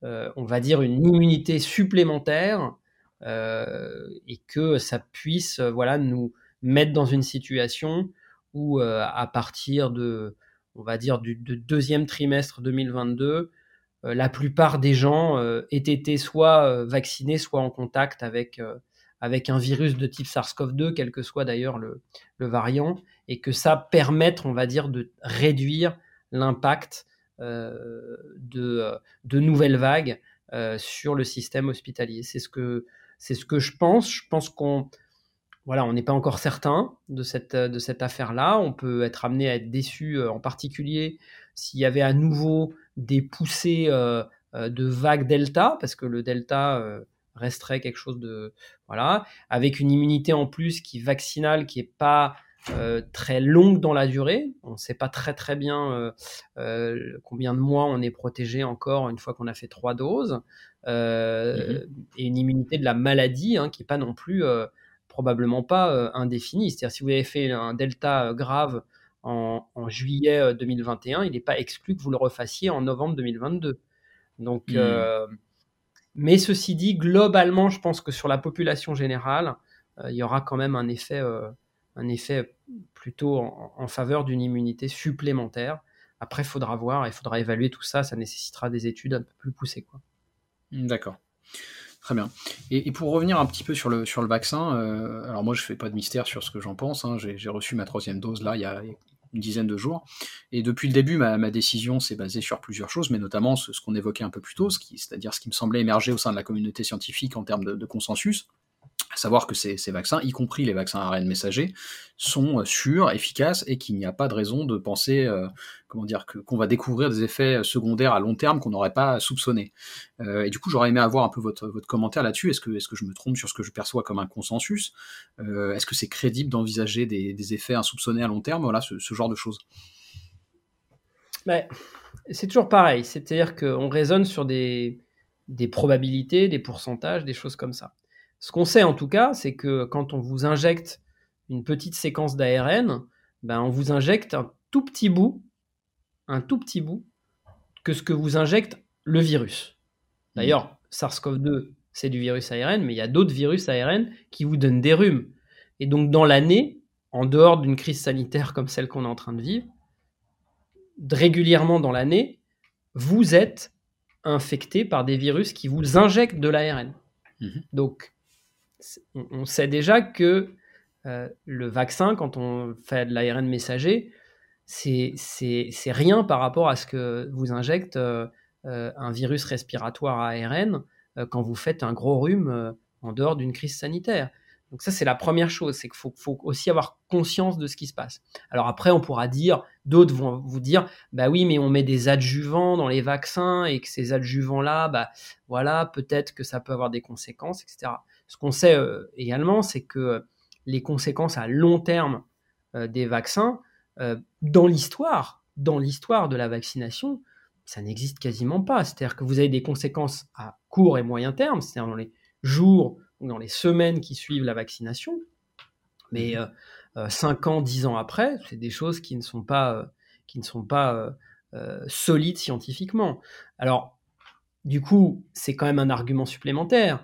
on va dire, une immunité supplémentaire et que ça puisse, voilà, nous mettre dans une situation où, euh, à partir de, on va dire, du deuxième trimestre 2022, euh, la plupart des gens euh, aient été soit vaccinés, soit en contact avec, avec un virus de type SARS-CoV-2, quel que soit d'ailleurs le, variant, et que ça permette, on va dire, de réduire l'impact de, de nouvelles vagues sur le système hospitalier. C'est ce que c'est ce que je pense. Je pense qu'on voilà, on n'est pas encore certain de cette, de cette affaire-là. On peut être amené à être déçu, euh, en particulier s'il y avait à nouveau des poussées euh, euh, de vagues delta, parce que le delta resterait quelque chose de voilà, avec une immunité en plus qui vaccinale qui est pas très longue dans la durée. On ne sait pas très très bien combien de mois on est protégé encore une fois qu'on a fait trois doses, mmh et une immunité de la maladie hein, qui n'est pas non plus probablement pas euh, indéfini. C'est-à-dire si vous avez fait un delta euh, grave en, juillet 2021, euh, il n'est pas exclu que vous le refassiez en novembre 2022. Donc, hmm. mais ceci dit, globalement, je pense que sur la population générale, il y aura quand même un effet, un effet plutôt en, faveur d'une immunité supplémentaire. Après, il faudra voir, il faudra évaluer tout ça. Ça nécessitera des études un peu plus poussées. D'accord. Très bien. Et, pour revenir un petit peu sur le, sur le vaccin, euh, alors moi je fais pas de mystère sur ce que j'en pense, hein. j'ai reçu ma troisième dose là il y a une dizaine de jours, et depuis le début ma, décision s'est basée sur plusieurs choses, mais notamment ce, qu'on évoquait un peu plus tôt, c'est-à-dire ce qui me semblait émerger au sein de la communauté scientifique en termes de consensus, à savoir que ces, vaccins, y compris les vaccins ARN messagers, sont euh, sûrs, efficaces et qu'il n'y a pas de raison de penser, euh, comment dire, qu'on va découvrir des effets secondaires à long terme qu'on n'aurait pas soupçonnés. Euh, et du coup, j'aurais aimé avoir un peu votre, commentaire là-dessus. Est-ce que, je me trompe sur ce que je perçois comme un consensus? Est-ce que c'est crédible d'envisager des, effets insoupçonnés à long terme? Voilà, ce, genre de choses. C'est toujours pareil, c'est-à-dire qu'on raisonne sur des probabilités, des pourcentages, des choses comme ça. Ce qu'on sait en tout cas, c'est que quand on vous injecte une petite séquence d'ARN, ben on vous injecte un tout petit bout, un tout petit bout, que ce que vous injecte le virus. D'ailleurs, SARS-CoV-2, c'est du virus ARN, mais il y a d'autres virus ARN qui vous donnent des rhumes. Et donc, dans l'année, en dehors d'une crise sanitaire comme celle qu'on est en train de vivre, régulièrement dans l'année, vous êtes infecté par des virus qui vous injectent de l'ARN. Mhm. Donc, on sait déjà que le vaccin, quand on fait de l'ARN messager, c'est rien par rapport à ce que vous injecte un virus respiratoire à ARN quand vous faites un gros rhume en dehors d'une crise sanitaire. Donc ça, c'est la première chose, c'est qu'il faut, aussi avoir conscience de ce qui se passe. Alors après, on pourra dire, d'autres vont vous dire, bah oui, mais on met des adjuvants dans les vaccins et que ces adjuvants-là, bah voilà, peut-être que ça peut avoir des conséquences, etc. Ce qu'on sait euh, également, c'est que les conséquences à long terme euh, des vaccins, euh, dans l'histoire, dans l'histoire de la vaccination, ça n'existe quasiment pas. C'est-à-dire que vous avez des conséquences à court et moyen terme, c'est-à-dire dans les jours ou dans les semaines qui suivent la vaccination. Mais 5 mmh. euh, euh, ans, 10 ans après, c'est des choses qui ne sont pas, euh, qui ne sont pas solides scientifiquement. Alors, du coup, c'est quand même un argument supplémentaire.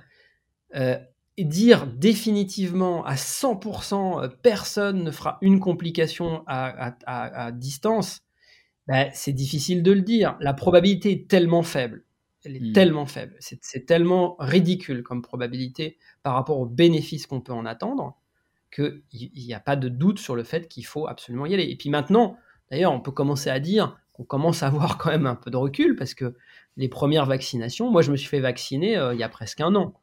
Dire définitivement à 100% personne ne fera une complication à, distance, ben, c'est difficile de le dire. La probabilité est tellement faible elle est mmh. tellement faible, c'est tellement ridicule comme probabilité par rapport aux bénéfices qu'on peut en attendre qu'il n'y a pas de doute sur le fait qu'il faut absolument y aller. Et puis maintenant, d'ailleurs, on peut commencer à dire qu'on commence à avoir quand même un peu de recul parce que les premières vaccinations, moi je me suis fait vacciner euh, il y a presque un an.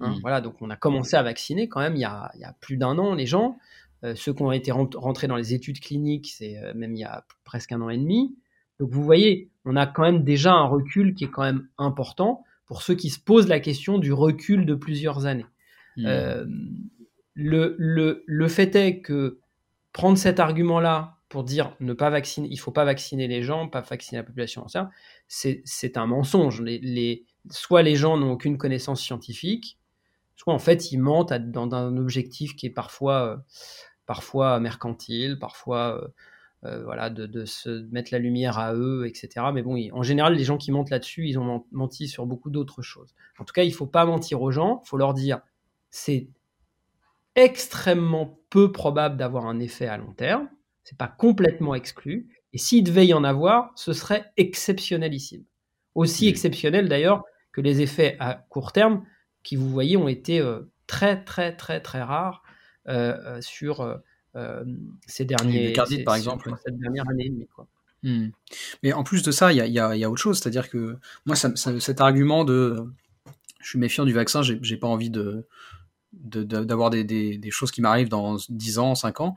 Hein, mmh. Voilà, donc on a commencé à vacciner quand même il y a, plus d'un an les gens. Euh, ceux qui ont été rentrés dans les études cliniques, c'est euh, même il y a presque un an et demi. Donc vous voyez, on a quand même déjà un recul qui est quand même important pour ceux qui se posent la question du recul de plusieurs années. Mmh. Euh, le, le, le, fait est que prendre cet argument-là pour dire ne pas vacciner, il faut pas vacciner les gens, pas vacciner la population entière, c'est un mensonge. Les, les, soit les gens n'ont aucune connaissance scientifique, soit en fait ils mentent dans un objectif qui est parfois, euh, parfois mercantile, parfois euh, euh, voilà, de, se mettre la lumière à eux, etc. Mais bon, en général, les gens qui mentent là-dessus, ils ont menti sur beaucoup d'autres choses. En tout cas, il ne faut pas mentir aux gens, il faut leur dire c'est extrêmement peu probable d'avoir un effet à long terme, c'est pas complètement exclu, et s'il devait y en avoir, ce serait exceptionnelissime. Aussi exceptionnel d'ailleurs que les effets à court terme, qui vous voyez ont été euh, très très très très rares euh, sur euh, ces derniers. par exemple. Cette dernière année et demie, quoi. Hmm. Mais en plus de ça, il y a, y a, autre chose, c'est-à-dire que moi, ça, cet argument de je suis méfiant du vaccin, j'ai pas envie de d'avoir des, des, des, choses qui m'arrivent dans 10 ans, 5 ans,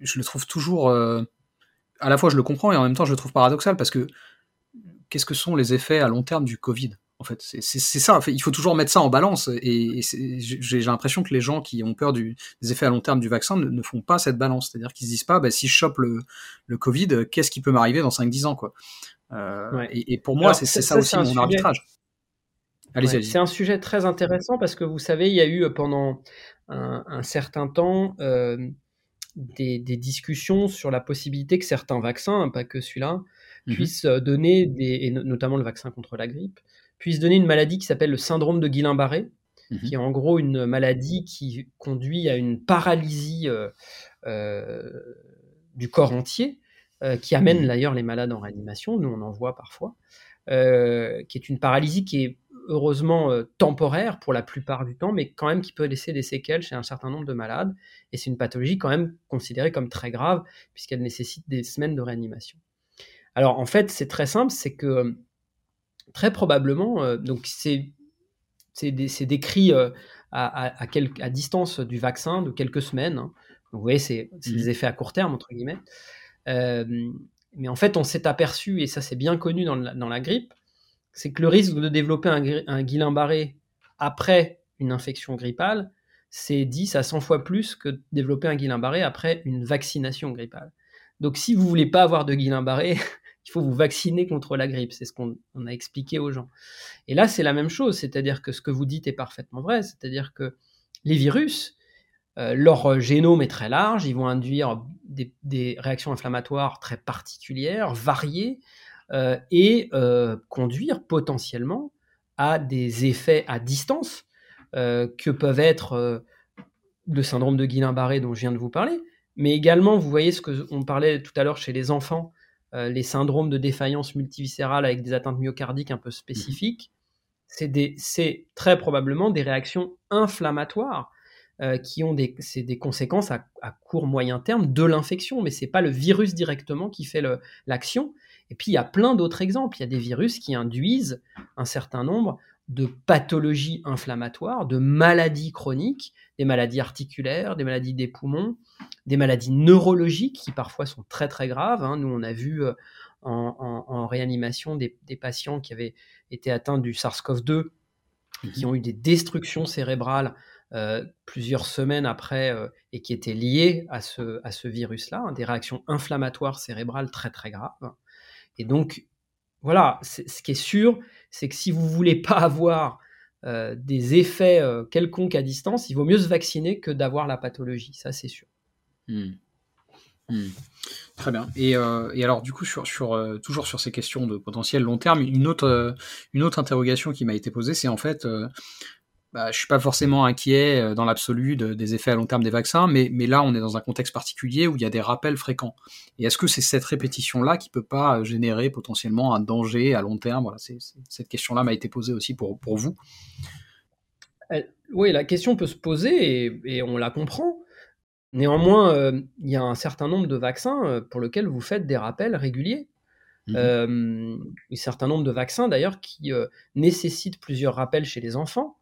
je le trouve toujours. Euh, à la fois, je le comprends et en même temps, je le trouve paradoxal parce que qu'est-ce que sont les effets à long terme du Covid? En fait, c'est ça. il faut toujours mettre ça en balance. Et, j'ai l'impression que les gens qui ont peur du, des effets à long terme du vaccin ne, font pas cette balance. C'est-à-dire qu'ils se disent pas, bah, si je chope le, le Covid, qu'est-ce qui peut m'arriver dans 5-10 ans, quoi. Euh, et, pour moi, c'est ça, aussi mon arbitrage. c'est un sujet très intéressant parce que vous savez, il y a eu euh, pendant un, certain temps euh, des, discussions sur la possibilité que certains vaccins, pas que celui-là, mmh puissent donner des, et notamment le vaccin contre la grippe, puisse donner une maladie qui s'appelle le syndrome de Guillain-Barré, mhm. qui est en gros une maladie qui conduit à une paralysie euh, euh, du corps entier, euh, qui amène mhm. d'ailleurs les malades en réanimation, nous on en voit parfois, qui est une paralysie qui est heureusement temporaire pour la plupart du temps, mais quand même qui peut laisser des séquelles chez un certain nombre de malades. Et c'est une pathologie quand même considérée comme très grave, puisqu'elle nécessite des semaines de réanimation. Alors en fait, c'est très simple, c'est que très probablement, euh, donc c'est décrit euh, à, à, distance du vaccin de quelques semaines. Hein. Donc, vous voyez, c'est des mmh. effets à court terme, entre guillemets. Euh, mais en fait, on s'est aperçu, et ça c'est bien connu dans la, dans la grippe, c'est que le risque de développer un, un Guillain-Barré après une infection grippale, c'est 10 à 100 fois plus que de développer un Guillain-Barré après une vaccination grippale. Donc si vous voulez pas avoir de Guillain-Barré, il faut vous vacciner contre la grippe. C'est ce qu'on a expliqué aux gens. Et là, c'est la même chose, c'est-à-dire que ce que vous dites est parfaitement vrai, c'est-à-dire que les virus, euh, leur génome est très large, ils vont induire des, réactions inflammatoires très particulières, variées, euh, et euh, conduire potentiellement à des effets à distance que peuvent être le syndrome de Guillain-Barré dont je viens de vous parler, mais également, vous voyez ce que on parlait tout à l'heure chez les enfants, euh, les syndromes de défaillance multiviscérale avec des atteintes myocardiques un peu spécifiques, c'est très probablement des réactions inflammatoires qui ont des, des conséquences à, court moyen terme de l'infection, mais c'est pas le virus directement qui fait l'action. Et puis il y a plein d'autres exemples. Il y a des virus qui induisent un certain nombre de pathologies inflammatoires, de maladies chroniques, des maladies articulaires, des maladies des poumons, des maladies neurologiques qui parfois sont très très graves. Hein. Nous, on a vu euh, en, réanimation des, patients qui avaient été atteints du SARS-CoV-2 qui ont eu des destructions cérébrales euh, plusieurs semaines après euh, et qui étaient liées à ce, à ce virus-là, hein, des réactions inflammatoires cérébrales très très graves. Et donc, voilà, ce qui est sûr, c'est que si vous voulez pas avoir euh, des effets euh, quelconques à distance, il vaut mieux se vacciner que d'avoir la pathologie, ça c'est sûr. Hmm. Hmm. Très bien. Et, euh, alors du coup, toujours sur ces questions de potentiel long terme, une autre interrogation qui m'a été posée, c'est en fait, bah, je suis pas forcément inquiet euh, dans l'absolu des effets à long terme des vaccins, mais, mais là, on est dans un contexte particulier où il y a des rappels fréquents. Et est-ce que c'est cette répétition-là qui peut pas euh, générer potentiellement un danger à long terme? Voilà, Cette question-là m'a été posée aussi pour, pour vous. Oui, la question peut se poser et, on la comprend. Néanmoins, euh, il y a un certain nombre de vaccins pour lesquels vous faites des rappels réguliers. Mmh un certain nombre de vaccins d'ailleurs qui nécessitent plusieurs rappels chez les enfants.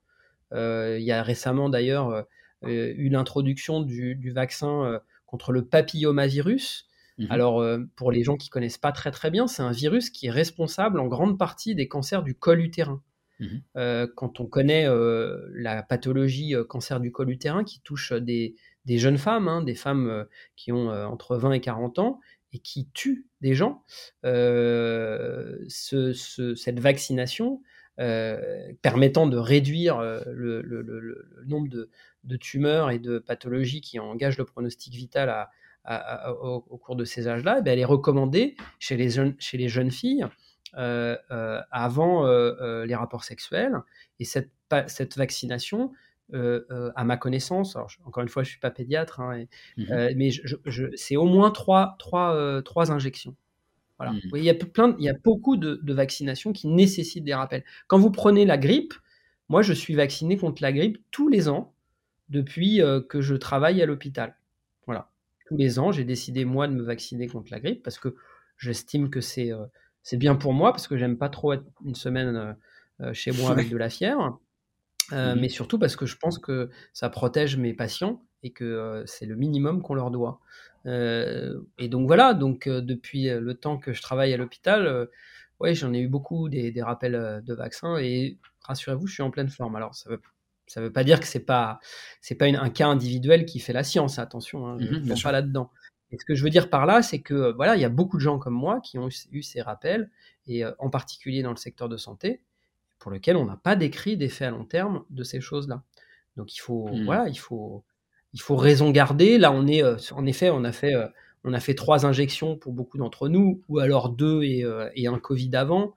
Euh, il y a récemment d'ailleurs euh, euh, eu l'introduction du, vaccin contre le papillomavirus. Mmh Alors, pour les gens qui connaissent pas très très bien, c'est un virus qui est responsable en grande partie des cancers du col utérin. Mmh quand on connaît la pathologie cancer du col utérin qui touche des, jeunes femmes, hein, des femmes qui ont entre 20 et 40 ans et qui tuent des gens, cette vaccination euh, permettant de réduire euh, le, nombre de, tumeurs et de pathologies qui engagent le pronostic vital au, cours de ces âges-là, eh elle est recommandée chez les jeunes, chez les jeunes filles euh, avant les rapports sexuels. Et cette, cette vaccination, à ma connaissance, encore une fois, je ne suis pas pédiatre, hein, mmh mais c'est au moins trois, trois, trois injections. Voilà. Mmh. il, y a plein, il y a beaucoup de, vaccinations qui nécessitent des rappels. Quand vous prenez la grippe, moi je suis vacciné contre la grippe tous les ans depuis euh, que je travaille à l'hôpital. Voilà. Tous les ans, j'ai décidé moi de me vacciner contre la grippe parce que j'estime que c'est euh, c'est bien pour moi parce que j'aime pas trop être une semaine euh, chez moi avec de la fièvre. Mmh mais surtout parce que je pense que ça protège mes patients et que c'est le minimum qu'on leur doit. Et donc voilà, donc depuis le temps que je travaille à l'hôpital, ouais, j'en ai eu beaucoup des, rappels de vaccins et rassurez-vous, je suis en pleine forme. Alors ça veut ça veut pas dire que c'est pas c'est pas un cas individuel qui fait la science. Attention, hein, je ne mmh pas là-dedans. Et ce que je veux dire par là, c'est que voilà, il y a beaucoup de gens comme moi qui ont eu ces rappels et en particulier dans le secteur de santé pour lesquels on n'a pas décrit d'effet à long terme de ces choses-là. Donc il faut mmh. voilà, il faut il faut raison garder. Là, on est, euh, en effet, on a fait, euh, on a fait trois injections pour beaucoup d'entre nous, ou alors deux et, euh, et, un Covid avant.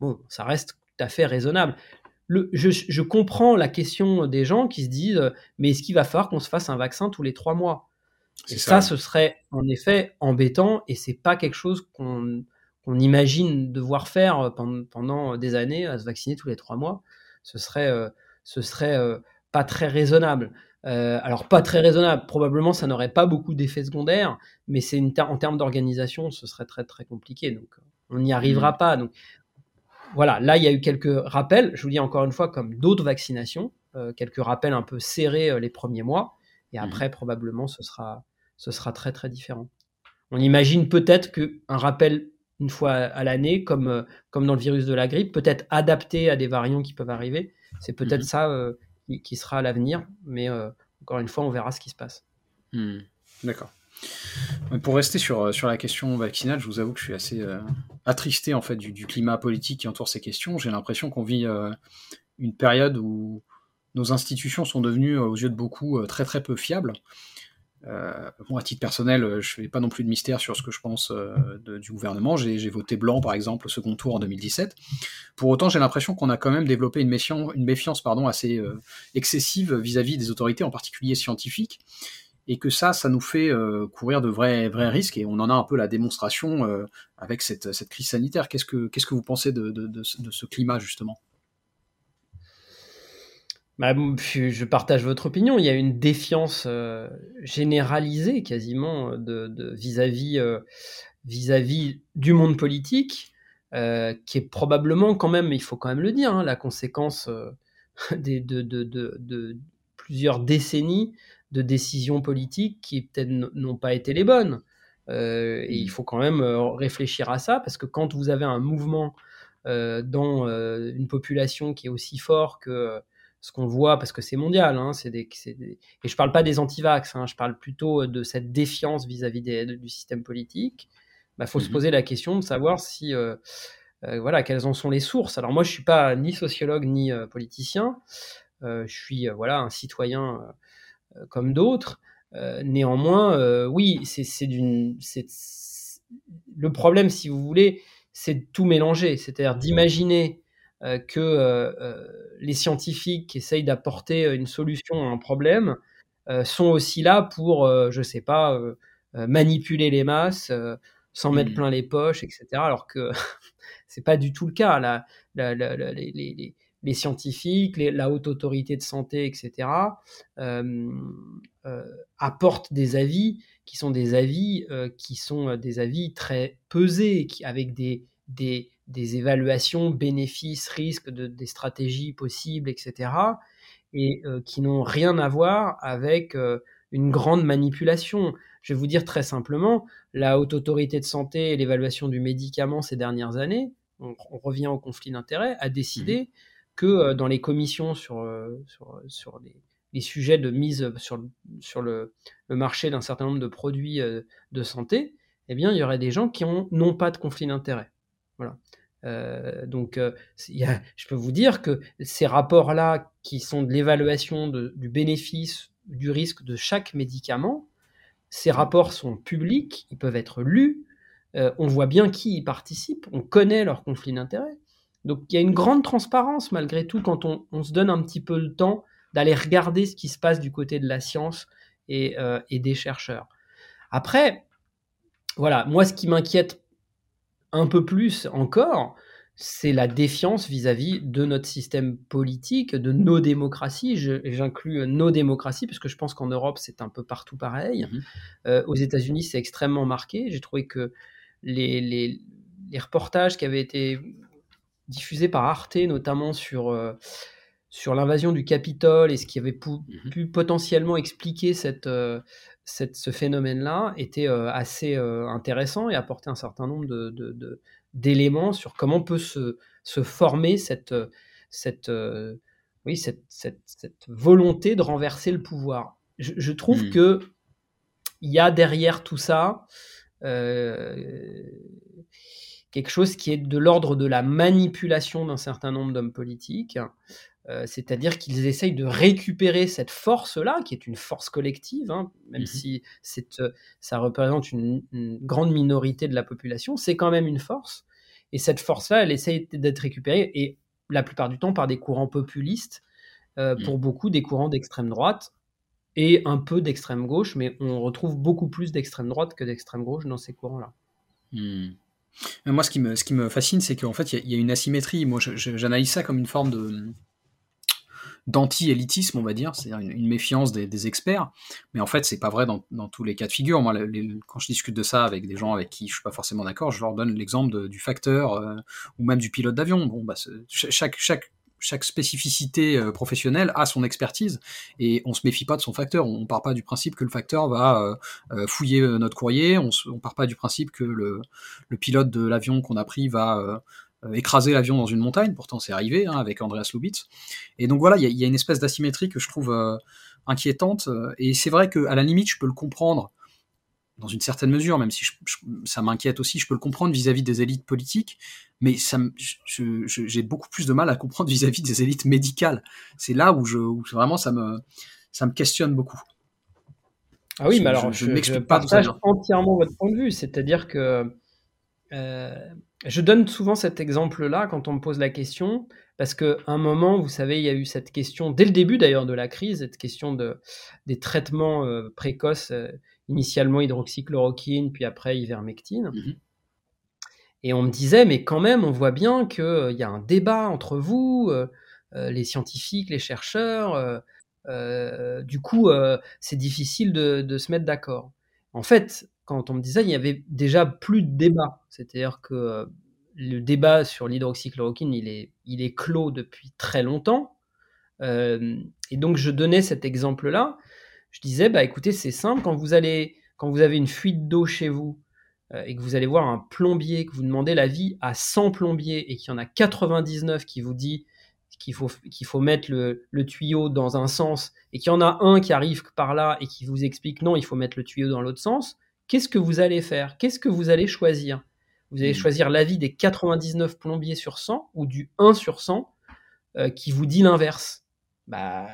Bon, ça reste tout à fait raisonnable. Le, je, je, comprends la question des gens qui se disent, mais est-ce qu'il va falloir qu'on se fasse un vaccin tous les trois mois? Et ça. ce serait en effet embêtant, et c'est pas quelque chose qu'on qu'on imagine devoir faire pendant, pendant, des années, à se vacciner tous les trois mois. Ce serait, ce serait pas très raisonnable. Euh, alors pas très raisonnable, probablement ça n'aurait pas beaucoup d'effets secondaires, mais c'est en termes d'organisation, ce serait très très compliqué, donc on n'y arrivera mmh. pas. Donc voilà, là il y a eu quelques rappels, je vous dis encore une fois, comme d'autres vaccinations, euh, quelques rappels un peu serrés euh, les premiers mois, et mmh. après probablement ce sera, ce sera très très différent. On imagine peut-être qu'un rappel une fois à l'année, comme, comme dans le virus de la grippe, peut-être adapté à des variants qui peuvent arriver, c'est peut-être mmh. ça qui, sera à l'avenir. Mais euh, encore une fois, on verra ce qui se passe. Hmm. D'accord. Pour rester sur, euh, sur la question vaccinale, je vous avoue que je suis assez euh, attristé en fait du, climat politique qui entoure ces questions. J'ai l'impression qu'on vit une période où nos institutions sont devenues, aux yeux de beaucoup, très très peu fiables. Euh, bon, à titre personnel, euh, je fais pas non plus de mystère sur ce que je pense euh, du gouvernement. J'ai voté blanc, par exemple, au second tour en 2017. Pour autant, j'ai l'impression qu'on a quand même développé une méfiance, une méfiance pardon, assez excessive vis-à-vis des autorités, en particulier scientifiques, et que ça, ça nous fait courir de vrais, vrais risques, et on en a un peu la démonstration avec cette, crise sanitaire. Qu'est-ce que, vous pensez de, ce climat, justement? Bah, je partage votre opinion. Il y a une défiance euh, généralisée quasiment de vis-à-vis vis-à-vis du monde politique, euh, qui est probablement quand même, il faut quand même le dire, hein, la conséquence euh, des, de, de, de, plusieurs décennies de décisions politiques qui peut-être n'ont pas été les bonnes. Euh, et il mmh. faut quand même réfléchir à ça, parce que quand vous avez un mouvement dans une population qui est aussi fort que ce qu'on voit, parce que c'est mondial, hein, c'est des, des, et je parle pas des antivax, hein, je parle plutôt de cette défiance vis-à-vis du système politique, il bah, faut se mmh poser la question de savoir si, euh, euh, voilà, quelles en sont les sources. Alors moi, je suis pas ni sociologue ni euh, politicien. je suis voilà un citoyen comme d'autres. néanmoins, oui, c'est d'une, le problème, si vous voulez, c'est de tout mélanger. C'est-à-dire d'imaginer que les scientifiques qui essayent d'apporter une solution à un problème sont aussi là pour, je sais pas, manipuler les masses, sans mettre mmh. plein les poches, etc. Alors que c'est pas du tout le cas. La, les, scientifiques, la haute autorité de santé, etc., euh, euh, apportent des avis qui sont des avis euh, qui sont des avis très pesés, qui, avec des, des, des évaluations bénéfices, risques, de, des stratégies possibles, etc., et qui n'ont rien à voir avec une grande manipulation. Je vais vous dire très simplement, la haute autorité de santé et l'évaluation du médicament ces dernières années, on, revient au conflit d'intérêts, a décidé mmh que euh, dans les commissions sur, euh, sur, les, sujets de mise sur, sur le, marché d'un certain nombre de produits euh, de santé, eh bien, il y aurait des gens qui n'ont pas de conflit d'intérêts. Voilà. Donc, je peux vous dire que ces rapports-là, qui sont de l'évaluation du bénéfice, du risque de chaque médicament, ces rapports sont publics, ils peuvent être lus, euh, on voit bien qui y participe, on connaît leurs conflits d'intérêts. Donc il y a une grande transparence malgré tout quand on, se donne un petit peu le temps d'aller regarder ce qui se passe du côté de la science euh, et des chercheurs. Après, voilà, moi ce qui m'inquiète un peu plus encore, c'est la défiance vis-à-vis de notre système politique, de nos démocraties. J'inclus nos démocraties, parce que je pense qu'en Europe, c'est un peu partout pareil. Mhm. Euh, aux États-Unis, c'est extrêmement marqué. J'ai trouvé que les, les, reportages qui avaient été diffusés par Arte, notamment sur, euh, sur l'invasion du Capitole et ce qui avait mhm. pu, potentiellement expliquer cette, euh, cette ce phénomène-là, étaient assez intéressants et apportaient un certain nombre de, d'éléments sur comment peut se, se former cette, cette, euh, oui, cette, cette, cette, volonté de renverser le pouvoir. Je, trouve mmh. que il y a derrière tout ça euh, quelque chose qui est de l'ordre de la manipulation d'un certain nombre d'hommes politiques. Euh, c'est-à-dire qu'ils essayent de récupérer cette force-là, qui est une force collective, hein, même mmh si ça représente une, une, grande minorité de la population, c'est quand même une force. Et cette force-là, elle essaye d'être récupérée, et la plupart du temps par des courants populistes, euh, mmh. pour beaucoup des courants d'extrême droite, et un peu d'extrême gauche, mais on retrouve beaucoup plus d'extrême droite que d'extrême gauche dans ces courants-là. Mmh. Moi, ce qui me, ce qui me fascine, c'est qu'en fait, il y, a une asymétrie. Moi, j'analyse ça comme une forme de, d'anti-élitisme, on va dire, c'est-à-dire une, méfiance des, experts. Mais en fait, c'est pas vrai dans, tous les cas de figure. Moi, quand je discute de ça avec des gens avec qui je suis pas forcément d'accord, je leur donne l'exemple du facteur euh, ou même du pilote d'avion. Bon, bah, chaque, spécificité euh, professionnelle a son expertise et on se méfie pas de son facteur. On, part pas du principe que le facteur va euh, fouiller notre courrier. On, on part pas du principe que le, pilote de l'avion qu'on a pris va écraser l'avion dans une montagne, pourtant c'est arrivé hein, avec Andreas Lubitz. Et donc voilà, il y, a une espèce d'asymétrie que je trouve euh, inquiétante, euh, et c'est vrai qu'à la limite, je peux le comprendre dans une certaine mesure, même si ça m'inquiète aussi, je peux le comprendre vis-à-vis des élites politiques, mais j'ai beaucoup plus de mal à comprendre vis-à-vis des élites médicales. C'est là où, je, vraiment ça me, ça me questionne beaucoup. Ah oui, mais alors je, je, partage entièrement votre point de vue, c'est-à-dire que je donne souvent cet exemple-là quand on me pose la question, parce qu'à un moment, vous savez, il y a eu cette question, dès le début d'ailleurs de la crise, cette question de, des traitements euh, précoces, euh, initialement hydroxychloroquine, puis après ivermectine. Mmh Et on me disait, mais quand même, on voit bien qu'il euh, y a un débat entre vous, les scientifiques, les chercheurs. du coup, c'est difficile de, de, se mettre d'accord. En fait, quand on me disait, il y avait déjà plus de débat. C'est-à-dire que le débat sur l'hydroxychloroquine, il est, il est clos depuis très longtemps. et donc, je donnais cet exemple-là. Je disais, bah, écoutez, c'est simple, quand vous, allez, quand vous avez une fuite d'eau chez vous euh, et que vous allez voir un plombier, que vous demandez l'avis à 100 plombiers et qu'il y en a 99 qui vous dit qu'il faut, qu'il faut mettre le, tuyau dans un sens et qu'il y en a un qui arrive par là et qui vous explique non, il faut mettre le tuyau dans l'autre sens, qu'est-ce que vous allez faire? Qu'est-ce que vous allez choisir? Vous allez mmh. choisir l'avis des 99 plombiers sur 100 ou du 1 sur 100 euh, qui vous dit l'inverse bah,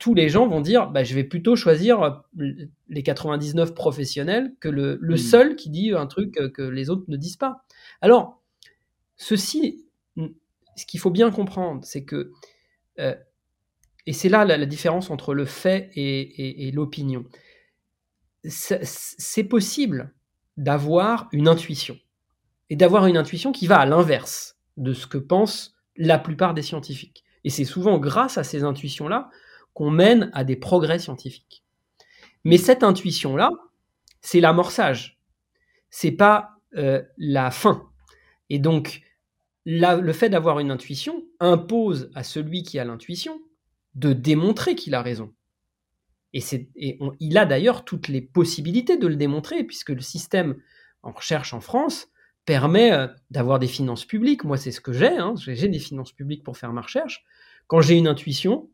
tous les gens vont dire bah, je vais plutôt choisir euh, les 99 professionnels que le, hmm. seul qui dit un truc que les autres ne disent pas. Alors, ceci, ce qu'il faut bien comprendre, c'est que, euh, et c'est là la, différence entre le fait et, l'opinion, c'est possible d'avoir une intuition, et d'avoir une intuition qui va à l'inverse de ce que pensent la plupart des scientifiques. Et c'est souvent grâce à ces intuitions-là qu'on mène à des progrès scientifiques. Mais cette intuition-là, c'est l'amorçage, c'est pas euh, la fin. Et donc, le fait d'avoir une intuition impose à celui qui a l'intuition de démontrer qu'il a raison. Et, il a d'ailleurs toutes les possibilités de le démontrer, puisque le système en recherche en France permet euh, d'avoir des finances publiques. Moi, c'est ce que j'ai. Hein. J'ai des finances publiques pour faire ma recherche. Quand j'ai une intuition,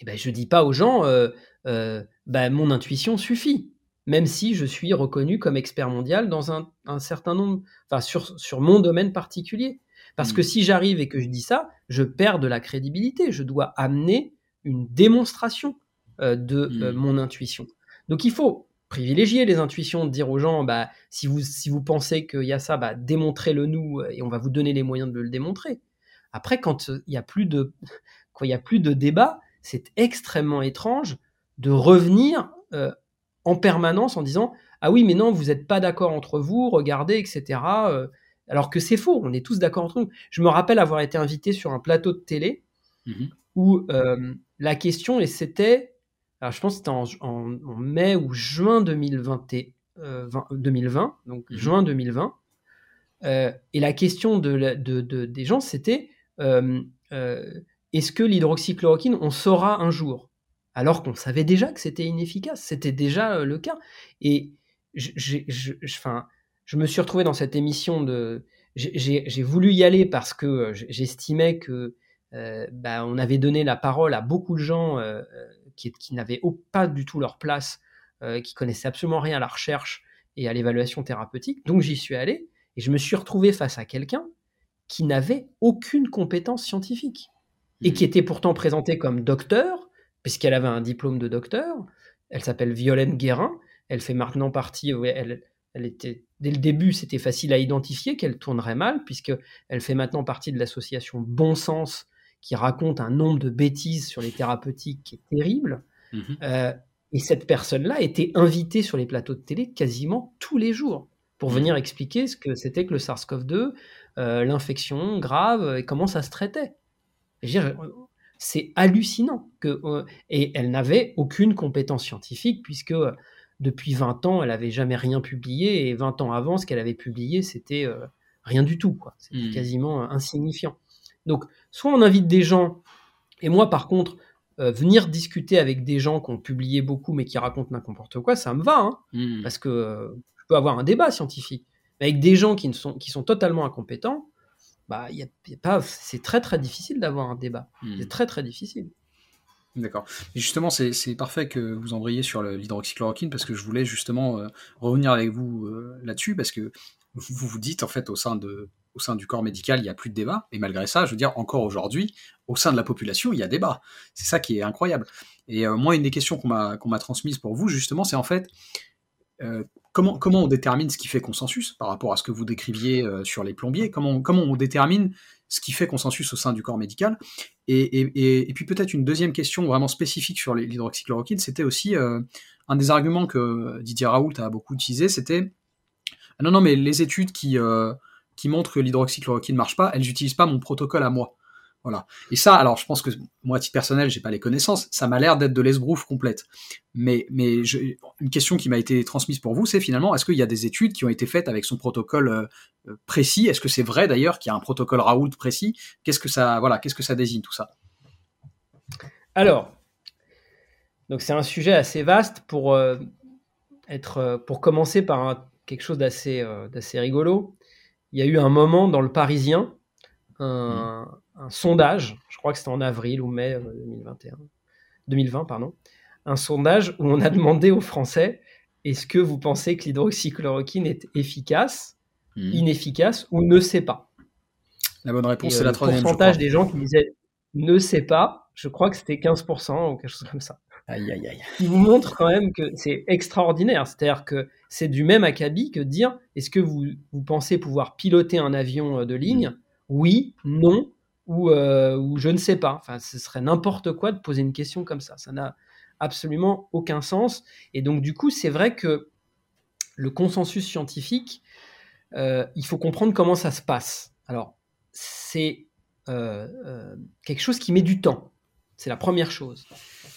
eh ben, je dis pas aux gens, euh, euh, bah, mon intuition suffit, même si je suis reconnu comme expert mondial dans un, certain nombre, enfin sur, sur mon domaine particulier. Parce que mmh. si j'arrive et que je dis ça, je perds de la crédibilité. Je dois amener une démonstration de mmh. mon intuition. Donc il faut privilégier les intuitions, dire aux gens, bah, si, vous, si vous pensez qu'il y a ça, bah, démontrez-le nous et on va vous donner les moyens de le démontrer. Après, quand il n'y a plus de, quand y a plus de débat, c'est extrêmement étrange de revenir euh, en permanence en disant ah oui mais non vous n'êtes pas d'accord entre vous regardez etc euh, alors que c'est faux on est tous d'accord entre nous je me rappelle avoir été invité sur un plateau de télé mhm. où euh, la question et c'était alors je pense que c'était en, mai ou juin 2020, 2020 donc mhm. juin 2020 et la question de, des gens c'était est-ce que l'hydroxychloroquine, on saura un jour? Alors qu'on savait déjà que c'était inefficace, c'était déjà euh, le cas. Et je, je, me suis retrouvé dans cette émission de... J'ai voulu y aller parce que euh, j'estimais que euh, bah, on avait donné la parole à beaucoup de gens qui, qui n'avaient pas du tout leur place, qui connaissaient absolument rien à la recherche et à l'évaluation thérapeutique. Donc j'y suis allé et je me suis retrouvé face à quelqu'un qui n'avait aucune compétence scientifique et qui était pourtant présentée comme docteur, puisqu'elle avait un diplôme de docteur. Elle s'appelle Violaine Guérin. Elle fait maintenant partie. Elle, elle était dès le début, c'était facile à identifier qu'elle tournerait mal, puisque elle fait maintenant partie de l'association Bon Sens, qui raconte un nombre de bêtises sur les thérapeutiques qui est terrible. Mhm. Euh, et cette personne-là était invitée sur les plateaux de télé quasiment tous les jours pour venir mhm. expliquer ce que c'était que le SARS-CoV-2, euh, l'infection grave et comment ça se traitait c'est hallucinant. Que, euh, et elle n'avait aucune compétence scientifique, puisque depuis 20 ans, elle n'avait jamais rien publié, et 20 ans avant, ce qu'elle avait publié, c'était rien du tout. C'était mmh. quasiment insignifiant. Donc, soit on invite des gens, et moi, par contre, venir discuter avec des gens qui ont publié beaucoup, mais qui racontent n'importe quoi, ça me va, hein, mmh. parce que je peux avoir un débat scientifique. Mais avec des gens qui, ne sont, qui sont totalement incompétents, bah, y a, pas, c'est très très difficile d'avoir un débat. Hmm. C'est très très difficile. D'accord. Et justement, c'est parfait que vous embrayiez sur l'hydroxychloroquine parce que je voulais justement euh, revenir avec vous euh, là-dessus parce que vous vous dites en fait au sein, de, au sein du corps médical, il n'y a plus de débat. Et malgré ça, je veux dire, encore aujourd'hui, au sein de la population, il y a débat. C'est ça qui est incroyable. Et euh, moi, une des questions qu'on m'a transmises pour vous, justement, c'est en fait, comment, comment on détermine ce qui fait consensus par rapport à ce que vous décriviez euh, sur les plombiers? Comment, on détermine ce qui fait consensus au sein du corps médical? Et, puis peut-être une deuxième question vraiment spécifique sur l'hydroxychloroquine, c'était aussi euh, un des arguments que Didier Raoult a beaucoup utilisé, c'était ah non, non, mais les études qui, euh, qui montrent que l'hydroxychloroquine ne marche pas, elles n'utilisent pas mon protocole à moi. Voilà. Et ça, alors je pense que moi, à titre personnel, j'ai pas les connaissances. Ça m'a l'air d'être de l'esbrouf complète. Mais, mais une question qui m'a été transmise pour vous, c'est finalement, est-ce qu'il y a des études qui ont été faites avec son protocole euh, précis? Est-ce que c'est vrai d'ailleurs qu'il y a un protocole Raoult précis? Qu'est-ce que ça, voilà, qu'est-ce que ça désigne tout ça? Alors, donc c'est un sujet assez vaste pour euh, être, euh, pour commencer par quelque chose d'assez, d'assez rigolo. Il y a eu un moment dans le Parisien, un, mmh un sondage, je crois que c'était en avril ou mai 2021, euh, 2020, pardon, un sondage où on a demandé aux Français est-ce que vous pensez que l'hydroxychloroquine est efficace, hmm. inefficace ou ne sait pas? La bonne réponse, c'est la euh, troisième. Le pourcentage des gens qui disaient ne sait pas, je crois que c'était 15% ou quelque chose comme ça. Aïe, aïe, aïe. Il vous montre quand même que c'est extraordinaire. C'est-à-dire que c'est du même acabit que dire est-ce que vous, pensez pouvoir piloter un avion euh, de ligne? Oui, non, euh, ou, je ne sais pas. Enfin, ce serait n'importe quoi de poser une question comme ça. Ça n'a absolument aucun sens. Et donc, du coup, c'est vrai que le consensus scientifique, euh, il faut comprendre comment ça se passe. Alors, c'est quelque chose qui met du temps. C'est la première chose.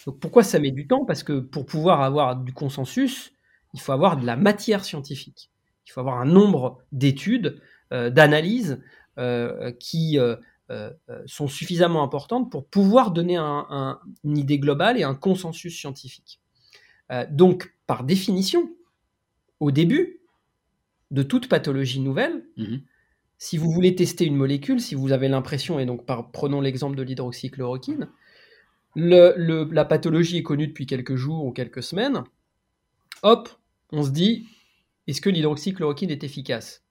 Donc, pourquoi ça met du temps? Parce que pour pouvoir avoir du consensus, il faut avoir de la matière scientifique. Il faut avoir un nombre d'études, d'analyses qui euh, euh, sont suffisamment importantes pour pouvoir donner une idée globale et un consensus scientifique. Euh, donc, par définition, au début de toute pathologie nouvelle, mhm. si vous voulez tester une molécule, si vous avez l'impression, et donc prenons l'exemple de l'hydroxychloroquine, la pathologie est connue depuis quelques jours ou quelques semaines, hop, on se dit, est-ce que l'hydroxychloroquine est efficace?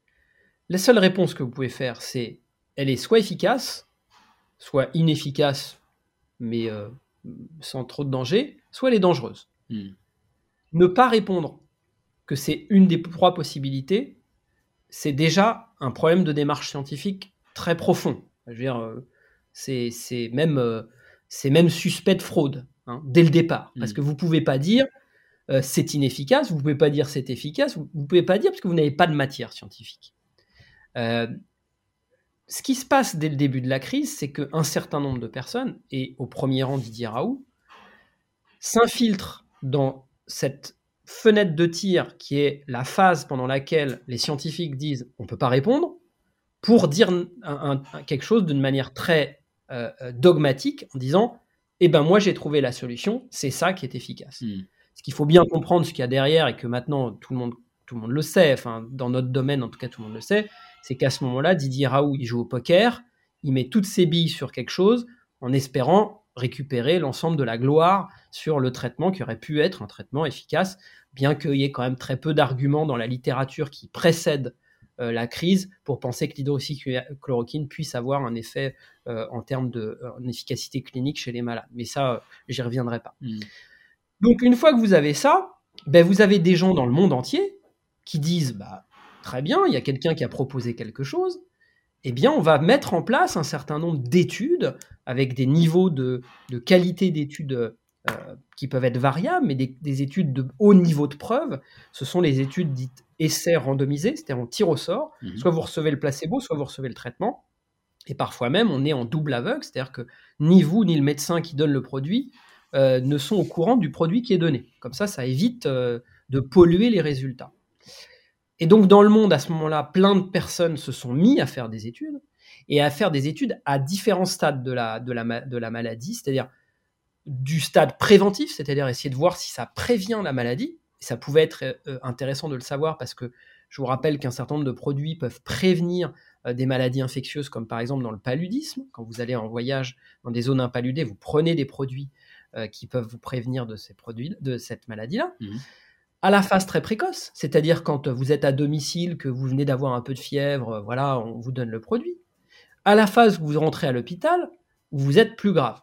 La seule réponse que vous pouvez faire, c'est elle est soit efficace, soit inefficace, mais euh, sans trop de danger, soit elle est dangereuse. Hmm. Ne pas répondre que c'est une des trois possibilités, c'est déjà un problème de démarche scientifique très profond. Je veux dire, euh, c'est même, euh, même suspect de fraude hein, dès le départ, parce hmm. que vous ne pouvez pas dire c'est inefficace, vous ne pouvez pas dire c'est efficace, vous ne pouvez pas dire parce que vous n'avez pas de matière scientifique ce qui se passe dès le début de la crise, c'est qu'un certain nombre de personnes, et au premier rang Didier Raoult, s'infiltrent dans cette fenêtre de tir qui est la phase pendant laquelle les scientifiques disent on ne peut pas répondre, pour dire quelque chose d'une manière très euh, euh, dogmatique en disant eh ben moi j'ai trouvé la solution, c'est ça qui est efficace. Hmm. Ce qu'il faut bien comprendre, ce qu'il y a derrière et que maintenant tout le monde tout le monde le sait, enfin dans notre domaine en tout cas tout le monde le sait, c'est qu'à ce moment-là, Didier Raoult, il joue au poker, il met toutes ses billes sur quelque chose en espérant récupérer l'ensemble de la gloire sur le traitement qui aurait pu être un traitement efficace, bien qu'il y ait quand même très peu d'arguments dans la littérature qui précède la crise pour penser que l'hydroxychloroquine puisse avoir un effet euh, en termes d'efficacité clinique chez les malades. Mais ça, euh, j'y reviendrai pas. Hmm. Donc une fois que vous avez ça, ben, vous avez des gens dans le monde entier qui disent bah, Très bien, il y a quelqu'un qui a proposé quelque chose. Eh bien, on va mettre en place un certain nombre d'études avec des niveaux de, qualité d'études euh, qui peuvent être variables, mais des, études de haut niveau de preuve. Ce sont les études dites essais randomisés, c'est-à-dire on tire au sort. Mhm. Soit vous recevez le placebo, soit vous recevez le traitement. Et parfois même, on est en double aveugle, c'est-à-dire que ni vous ni le médecin qui donne le produit euh, ne sont au courant du produit qui est donné. Comme ça, ça évite euh, de polluer les résultats. Et donc, dans le monde, à ce moment-là, plein de personnes se sont mis à faire des études et à faire des études à différents stades de la, de la, de la maladie, c'est-à-dire du stade préventif, c'est-à-dire essayer de voir si ça prévient la maladie. Et ça pouvait être euh, intéressant de le savoir parce que je vous rappelle qu'un certain nombre de produits peuvent prévenir euh, des maladies infectieuses, comme par exemple dans le paludisme. Quand vous allez en voyage dans des zones impaludées, vous prenez des produits euh, qui peuvent vous prévenir de ces produits, de cette maladie-là. Mmh à la phase très précoce, c'est-à-dire quand vous êtes à domicile, que vous venez d'avoir un peu de fièvre, voilà, on vous donne le produit. À la phase où vous rentrez à l'hôpital, vous êtes plus grave.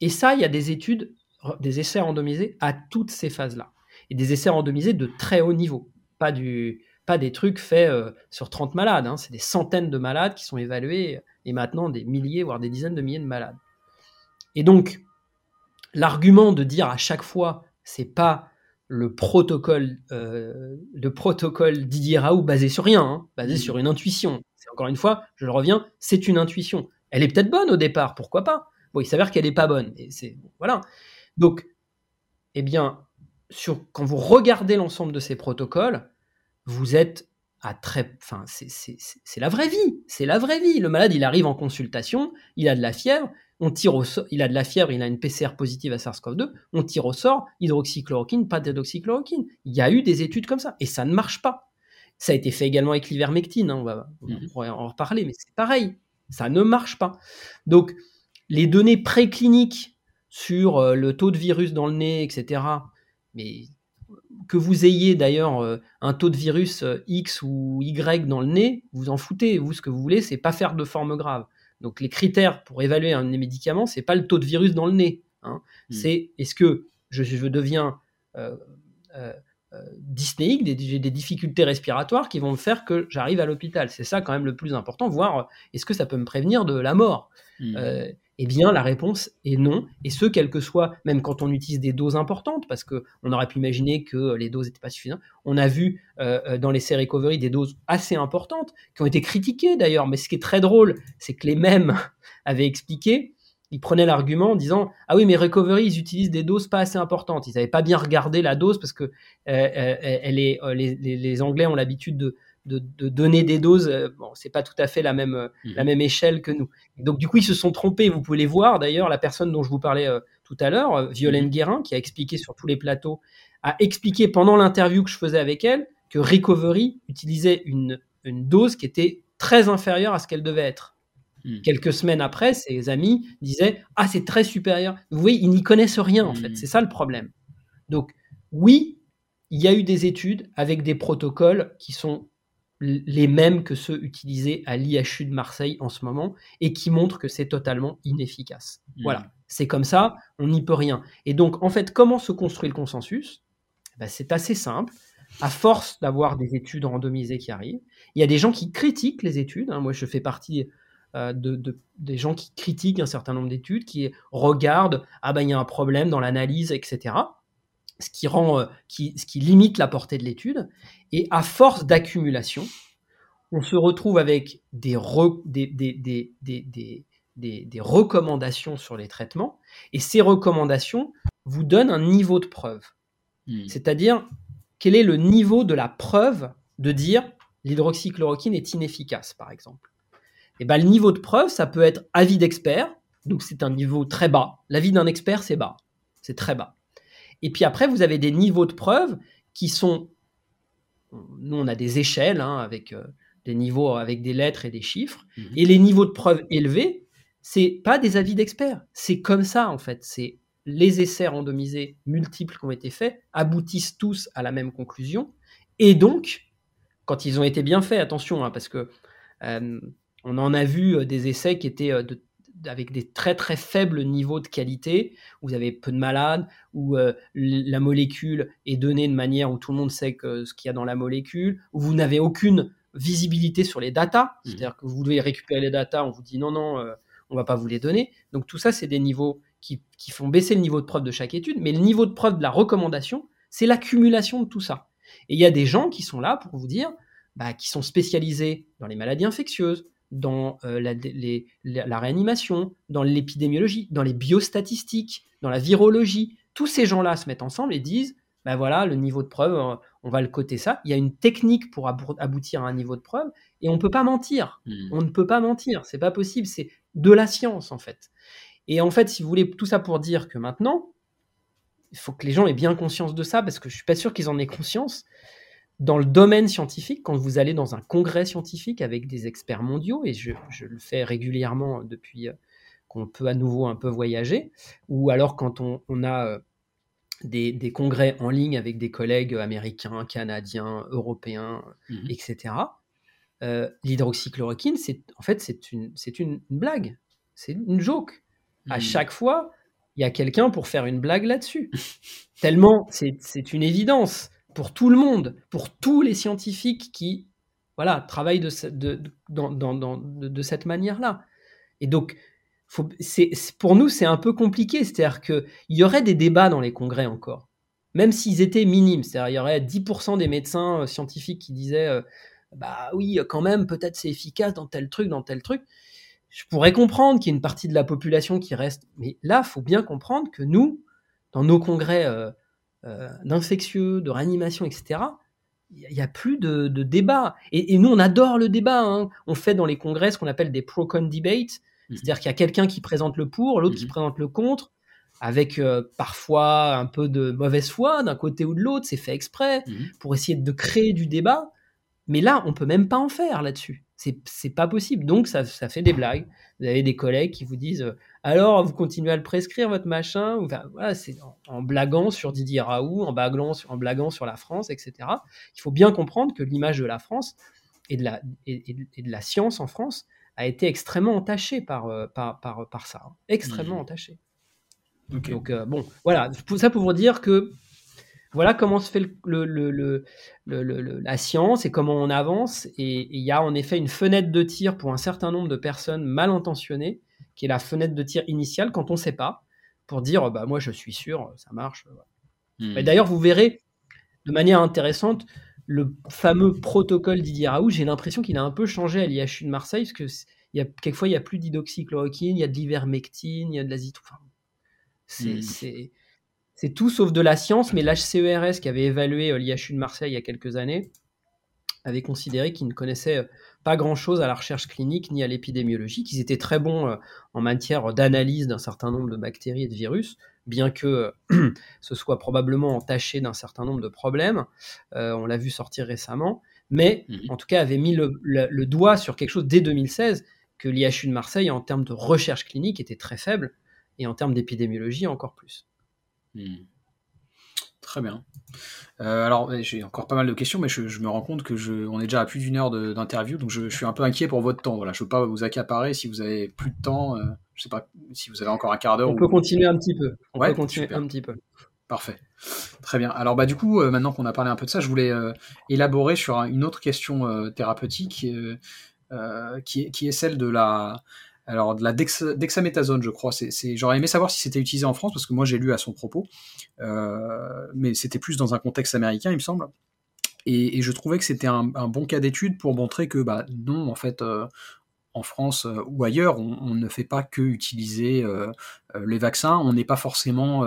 Et ça, il y a des études, des essais randomisés à toutes ces phases-là. Et des essais randomisés de très haut niveau, pas, du, pas des trucs faits euh, sur 30 malades, hein. c'est des centaines de malades qui sont évalués, et maintenant des milliers, voire des dizaines de milliers de malades. Et donc, l'argument de dire à chaque fois, c'est pas le protocole, euh, le protocole Didier Raoult basé sur rien, hein, basé mmh. sur une intuition. C'est encore une fois, je le reviens, c'est une intuition. Elle est peut-être bonne au départ, pourquoi pas? Bon, il s'avère qu'elle n'est pas bonne. Et c'est voilà. Donc, eh bien, sur, quand vous regardez l'ensemble de ces protocoles, vous êtes à très, enfin, c'est la vraie vie. C'est la vraie vie. Le malade, il arrive en consultation, il a de la fièvre, on tire au sort, il a de la fièvre, il a une PCR positive à SARS-CoV-2, on tire au sort, hydroxychloroquine, pas d'hydroxychloroquine. Il y a eu des études comme ça et ça ne marche pas. Ça a été fait également avec l'ivermectine, hein, on, va, mhm. en reparler, mais c'est pareil, ça ne marche pas. Donc, les données précliniques sur euh, le taux de virus dans le nez, etc., mais que vous ayez d'ailleurs euh, un taux de virus euh, X ou Y dans le nez, vous en foutez. Vous, ce que vous voulez, c'est pas faire de forme grave. Donc les critères pour évaluer un médicament, c'est pas le taux de virus dans le nez. Hein. Hmm. C'est est-ce que je, deviens euh, euh, dyspnéique, j'ai des difficultés respiratoires qui vont me faire que j'arrive à l'hôpital. C'est ça quand même le plus important, voir est-ce que ça peut me prévenir de la mort. Hmm. Eh bien, la réponse est non, et ce, quel que soit, même quand on utilise des doses importantes, parce qu'on aurait pu imaginer que les doses n'étaient pas suffisantes. On a vu euh, euh, dans l'essai recovery des doses assez importantes, qui ont été critiquées d'ailleurs, mais ce qui est très drôle, c'est que les mêmes avaient expliqué, ils prenaient l'argument en disant Ah oui, mais recovery, ils utilisent des doses pas assez importantes. Ils n'avaient pas bien regardé la dose parce que euh, est, les Anglais ont l'habitude de de, donner des doses, euh, bon, c'est pas tout à fait la même, euh, mhm. la même échelle que nous. Donc du coup, ils se sont trompés. Vous pouvez les voir. D'ailleurs, la personne dont je vous parlais euh, tout à l'heure, Violaine mhm. Guérin, qui a expliqué sur tous les plateaux, a expliqué pendant l'interview que je faisais avec elle que Recovery utilisait une, dose qui était très inférieure à ce qu'elle devait être. Mhm. Quelques semaines après, ses amis disaient Ah, c'est très supérieur. Vous voyez, ils n'y connaissent rien en fait. C'est ça le problème. Donc, oui, il y a eu des études avec des protocoles qui sont les mêmes que ceux utilisés à l'IHU de Marseille en ce moment et qui montrent que c'est totalement inefficace. Mmh. Voilà, c'est comme ça, on n'y peut rien. Et donc, en fait, comment se construit le consensus? Ben, C'est assez simple. À force d'avoir des études randomisées qui arrivent, il y a des gens qui critiquent les études. Hein. Moi, je fais partie euh, de, des gens qui critiquent un certain nombre d'études, qui regardent, ah ben il y a un problème dans l'analyse, etc ce qui rend, euh, qui, ce qui limite la portée de l'étude. Et à force d'accumulation, on se retrouve avec des, des, des, des, recommandations sur les traitements, et ces recommandations vous donnent un niveau de preuve. Hmm. C'est-à-dire, quel est le niveau de la preuve de dire l'hydroxychloroquine est inefficace, par exemple? Et eh ben, le niveau de preuve, ça peut être avis d'expert, donc c'est un niveau très bas. L'avis d'un expert, c'est bas, c'est très bas. Et puis après, vous avez des niveaux de preuve qui sont. Nous, on a des échelles hein, avec euh, des niveaux avec des lettres et des chiffres. Mhm. Et les niveaux de preuve élevés, c'est pas des avis d'experts. C'est comme ça, en fait. C'est les essais randomisés multiples qui ont été faits aboutissent tous à la même conclusion. Et donc, quand ils ont été bien faits, attention, hein, parce que euh, on en a vu euh, des essais qui étaient de avec des très très faibles niveaux de qualité, où vous avez peu de malades, où euh, la molécule est donnée de manière où tout le monde sait que, ce qu'il y a dans la molécule, où vous n'avez aucune visibilité sur les datas, mmh. c'est-à-dire que vous devez récupérer les datas, on vous dit non, non, euh, on va pas vous les donner. Donc tout ça, c'est des niveaux qui, qui, font baisser le niveau de preuve de chaque étude, mais le niveau de preuve de la recommandation, c'est l'accumulation de tout ça. Et il y a des gens qui sont là pour vous dire, bah, qui sont spécialisés dans les maladies infectieuses, dans euh, la, réanimation, dans l'épidémiologie, dans les biostatistiques, dans la virologie. Tous ces gens-là se mettent ensemble et disent, ben voilà, le niveau de preuve, euh, on va le coter ça. Il y a une technique pour aboutir à un niveau de preuve et on ne peut pas mentir. Hmm. On ne peut pas mentir, c'est pas possible, c'est de la science en fait. Et en fait, si vous voulez, tout ça pour dire que maintenant, il faut que les gens aient bien conscience de ça, parce que je suis pas sûr qu'ils en aient conscience dans le domaine scientifique, quand vous allez dans un congrès scientifique avec des experts mondiaux, et je, le fais régulièrement depuis euh, qu'on peut à nouveau un peu voyager, ou alors quand on, a euh, des, congrès en ligne avec des collègues américains, canadiens, européens, mhm. etc. Euh, l'hydroxychloroquine, c'est en fait c'est une, c'est une, blague, c'est une joke. À mhm. chaque fois, il y a quelqu'un pour faire une blague là-dessus. Tellement c'est une évidence pour tout le monde, pour tous les scientifiques qui voilà, travaillent de, cette manière-là. Et donc, pour nous, c'est un peu compliqué. C'est-à-dire qu'il y aurait des débats dans les congrès encore, même s'ils étaient minimes. C'est-à-dire il y aurait 10% des médecins euh, scientifiques qui disaient euh, Bah oui, quand même, peut-être c'est efficace dans tel truc, dans tel truc. je pourrais comprendre qu'il y ait une partie de la population qui reste. Mais là, faut bien comprendre que nous, dans nos congrès euh, euh, d'infectieux, de réanimation, etc., il n'y a plus de, débat. Et, nous, on adore le débat. Hein. On fait dans les congrès ce qu'on appelle des pro-con debates. Mmh. C'est-à-dire qu'il y a quelqu'un qui présente le pour, l'autre qui mmh. présente le contre, avec euh, parfois un peu de mauvaise foi d'un côté ou de l'autre. C'est fait exprès mmh. pour essayer de créer du débat. Mais là, on peut même pas en faire là-dessus. C'est pas possible. Donc, ça, ça, fait des blagues. Vous avez des collègues qui vous disent Alors, vous continuez à le prescrire, votre machin enfin, voilà, C'est en, blaguant sur Didier Raoult, en blaguant, en blaguant sur la France, etc. Il faut bien comprendre que l'image de la France et de la, et, de la science en France a été extrêmement entachée par, euh, par, par, par ça. Hein. Extrêmement mmh. entachée. Donc, euh, bon, voilà. Ça pour vous dire que voilà comment se fait le, la science et comment on avance. Et il y a en effet une fenêtre de tir pour un certain nombre de personnes mal intentionnées, qui est la fenêtre de tir initiale quand on ne sait pas, pour dire bah moi je suis sûr, ça marche. Hmm. Et d'ailleurs, vous verrez de manière intéressante le fameux protocole Didier Raoult. J'ai l'impression qu'il a un peu changé à l'IHU de Marseille, parce que il y a, quelquefois il n'y a plus d'hydroxychloroquine, il y a de l'ivermectine, il y a de l'azithromycine. Hmm. c'est tout sauf de la science, mais l'HCERS qui avait évalué euh, l'IHU de Marseille il y a quelques années avait considéré qu'ils ne connaissaient euh, pas grand-chose à la recherche clinique ni à l'épidémiologie, qu'ils étaient très bons euh, en matière d'analyse d'un certain nombre de bactéries et de virus, bien que ce soit probablement entaché d'un certain nombre de problèmes. on l'a vu sortir récemment, mais mmh en tout cas avait mis le, le doigt sur quelque chose dès 2016 que l'IHU de Marseille, en termes de recherche clinique, était très faible, et en termes d'épidémiologie encore plus. Hmm. Très bien. Euh, alors, j'ai encore pas mal de questions, mais je, me rends compte que je, on est déjà à plus d'une heure d'interview, donc je, suis un peu inquiet pour votre temps. Voilà, je ne veux pas vous accaparer si vous avez plus de temps. Euh, je sais pas si vous avez encore un quart d'heure. On peut continuer un petit peu. On peut continuer un petit peu. Parfait. Très bien. Alors bah du coup, euh, maintenant qu'on a parlé un peu de ça, je voulais élaborer sur une autre question thérapeutique qui est, qui, est, celle de la alors de la dexaméthasone, je crois. J'aurais aimé savoir si c'était utilisé en France parce que moi j'ai lu à son propos, euh, mais c'était plus dans un contexte américain, il me semble. Et, je trouvais que c'était un, bon cas d'étude pour montrer que bah non, en fait. Euh, en France euh, ou ailleurs, on, ne fait pas que utiliser les vaccins. On n'est pas forcément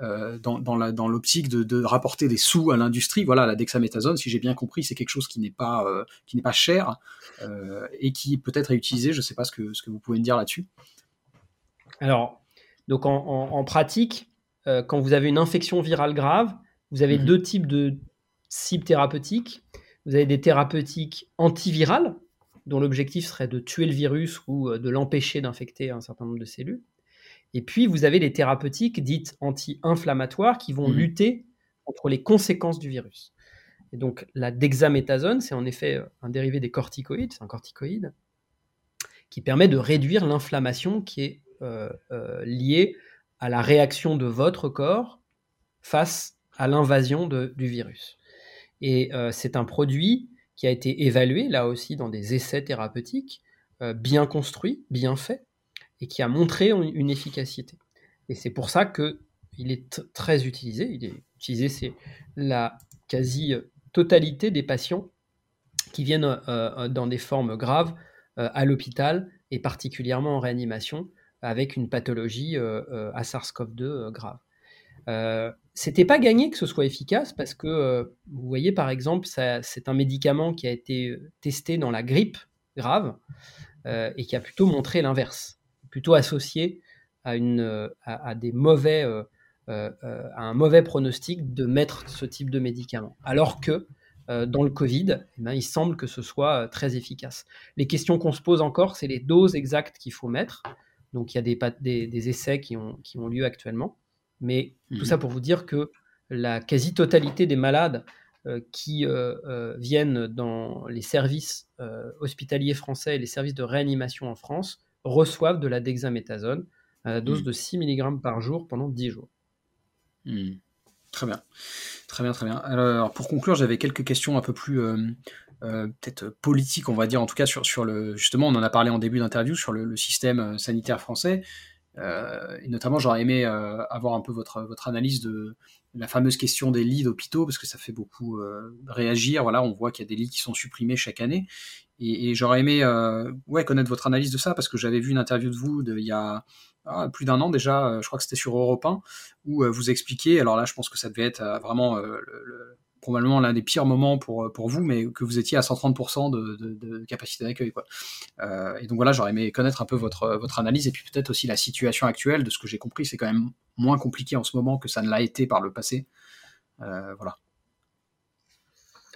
euh, dans, dans l'optique de, de, rapporter des sous à l'industrie. Voilà, la dexaméthasone, si j'ai bien compris, c'est quelque chose qui n'est pas, euh, qui n'est pas cher euh, et qui peut-être est utilisé. Je ne sais pas ce que, ce que vous pouvez me dire là-dessus. Alors, donc en, en, pratique, quand vous avez une infection virale grave, vous avez mhm. deux types de cibles thérapeutiques. Vous avez des thérapeutiques antivirales, dont l'objectif serait de tuer le virus ou de l'empêcher d'infecter un certain nombre de cellules. Et puis, vous avez les thérapeutiques dites anti-inflammatoires qui vont mmh. lutter contre les conséquences du virus. Et donc, la dexaméthasone, c'est en effet euh, un dérivé des corticoïdes, c'est un corticoïde, qui permet de réduire l'inflammation qui est euh, euh, liée à la réaction de votre corps face à l'invasion du virus. Et c'est un produit qui a été évalué, là aussi, dans des essais thérapeutiques, bien construits, bien faits, et qui a montré une efficacité. Et c'est pour ça que il est très utilisé. Il est utilisé, c'est la quasi-totalité des patients qui viennent euh, euh, dans des formes graves euh, à l'hôpital et particulièrement en réanimation avec une pathologie à SARS-CoV-2 grave. C'était pas gagné que ce soit efficace parce que vous voyez par exemple, c'est un médicament qui a été testé dans la grippe grave et qui a plutôt montré l'inverse plutôt associé à, une, à, des mauvais, euh, euh, à un mauvais pronostic de mettre ce type de médicament. Alors que euh, dans le Covid, eh ben, il semble que ce soit très efficace. Les questions qu'on se pose encore, c'est les doses exactes qu'il faut mettre. Donc il y a des, des, des, essais qui ont, qui ont lieu actuellement. Mais tout ça mhm. pour vous dire que la quasi-totalité des malades qui viennent dans les services hospitaliers français et les services de réanimation en France reçoivent de la dexaméthasone à la dose hmm. de 6 mg par jour pendant 10 jours. Hmm. Très bien. Très bien, très bien. Alors, pour conclure, j'avais quelques questions un peu plus euh, euh, peut-être politiques, on va dire, en tout cas sur, sur le. Justement, on en a parlé en début d'interview sur le, système euh, sanitaire français. et notamment, j'aurais aimé avoir un peu votre, votre analyse de la fameuse question des lits d'hôpitaux, parce que ça fait beaucoup réagir. Voilà, on voit qu'il y a des lits qui sont supprimés chaque année. Et, j'aurais aimé ouais, connaître votre analyse de ça, parce que j'avais vu une interview de vous il y a ah, plus d'un an déjà, je crois que c'était sur Europe 1, où vous expliquiez, alors là je pense que ça devait être vraiment le probablement l'un des pires moments pour, pour vous, mais que vous étiez à 130% de, capacité d'accueil. Euh, et donc voilà, j'aurais aimé connaître un peu votre, votre analyse et puis peut-être aussi la situation actuelle. De ce que j'ai compris, c'est quand même moins compliqué en ce moment que ça ne l'a été par le passé. Euh, voilà.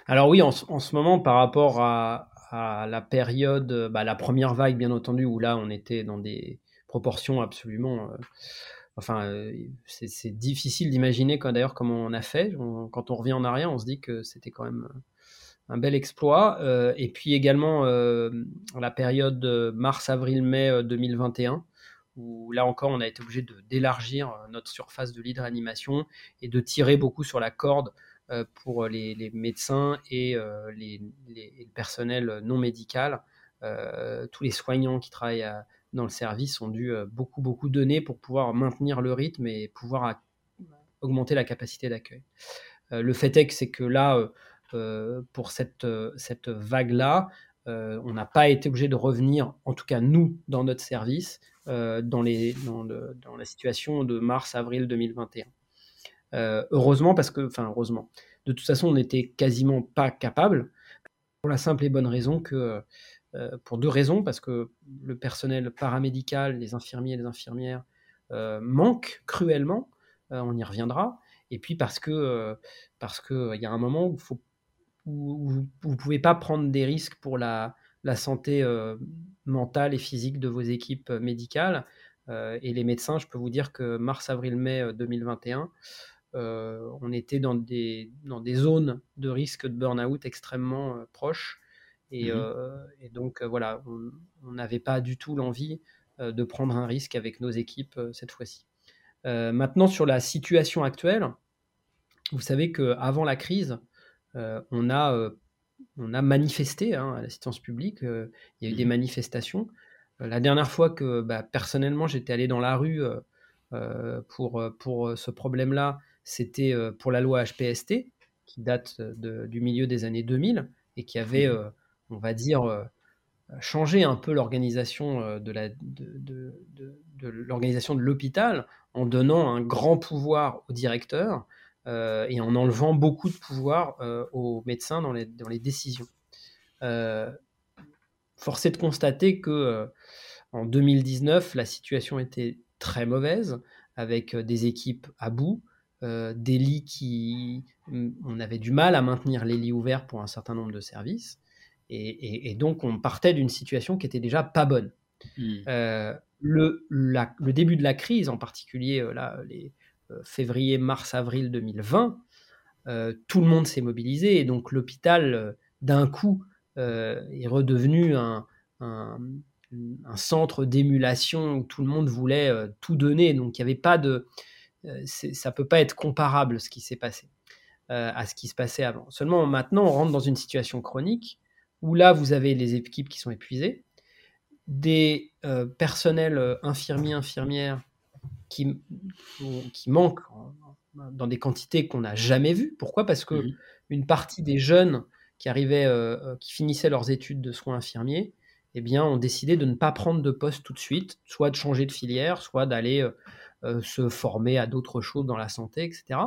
Alors oui, en, en, ce moment, par rapport à, à la période, bah, la première vague, bien entendu, où là, on était dans des proportions absolument... Euh, Enfin, euh, c'est difficile d'imaginer d'ailleurs comment on a fait. quand on revient en arrière, on se dit que c'était quand même euh, un bel exploit. Euh, et puis également la période mars, avril, mai 2021, où là encore on a été obligé d'élargir notre surface de lit de réanimation et de tirer beaucoup sur la corde pour les, médecins et les, le personnel non médical, tous les soignants qui travaillent dans le service ont dû euh, beaucoup, beaucoup donner pour pouvoir maintenir le rythme et pouvoir augmenter la capacité d'accueil. Euh, le fait est que c'est que là, euh, pour cette, cette vague-là, on n'a pas été obligé de revenir, en tout cas nous, dans notre service, dans, les, dans, la situation de mars-avril 2021. Heureusement, parce que, enfin, heureusement, de toute façon, on n'était quasiment pas capable, pour la simple et bonne raison que euh, pour deux raisons, parce que le personnel paramédical, les infirmiers et les infirmières euh, manquent cruellement, euh, on y reviendra, et puis parce que parce qu'il y a un moment où, vous ne pouvez pas prendre des risques pour la santé mentale et physique de vos équipes médicales. et les médecins, je peux vous dire que mars, avril, mai 2021, on était dans des, dans des zones de risque de burn-out extrêmement proches. Mmh euh, et, donc, euh, voilà, on n'avait pas du tout l'envie euh, de prendre un risque avec nos équipes cette fois-ci. maintenant, sur la situation actuelle, vous savez qu'avant la crise, on, a, on a manifesté hein, à l'assistance publique, il y a eu des mmh manifestations. la dernière fois que bah, personnellement j'étais allé dans la rue pour, pour ce problème-là, c'était pour la loi HPST, qui date du milieu des années 2000 et qui avait mmh on va dire, euh, changer un peu l'organisation euh, de, la, de, l'organisation de l'hôpital en donnant un grand pouvoir au directeur euh, et en enlevant beaucoup de pouvoir aux médecins dans les, dans les décisions. force est de constater que en 2019, la situation était très mauvaise, avec des équipes à bout, des lits qui... On avait du mal à maintenir les lits ouverts pour un certain nombre de services. Et, donc, on partait d'une situation qui était déjà pas bonne. Hmm. Euh, le, le, début de la crise, en particulier euh, là, les euh, février, mars, avril 2020, tout le monde s'est mobilisé et donc l'hôpital, d'un coup, est redevenu un, un, centre d'émulation où tout le monde voulait tout donner. Donc, il n'y avait pas de. Ça peut pas être comparable ce qui s'est passé à ce qui se passait avant. Seulement, maintenant, on rentre dans une situation chronique où là, vous avez les équipes qui sont épuisées, des euh, personnels euh, infirmiers, infirmières qui, qui manquent dans des quantités qu'on n'a jamais vues. Pourquoi? Parce que mmh une partie des jeunes qui arrivaient, euh, qui finissaient leurs études de soins infirmiers, eh bien, ont décidé de ne pas prendre de poste tout de suite, soit de changer de filière, soit d'aller se former à d'autres choses dans la santé, etc.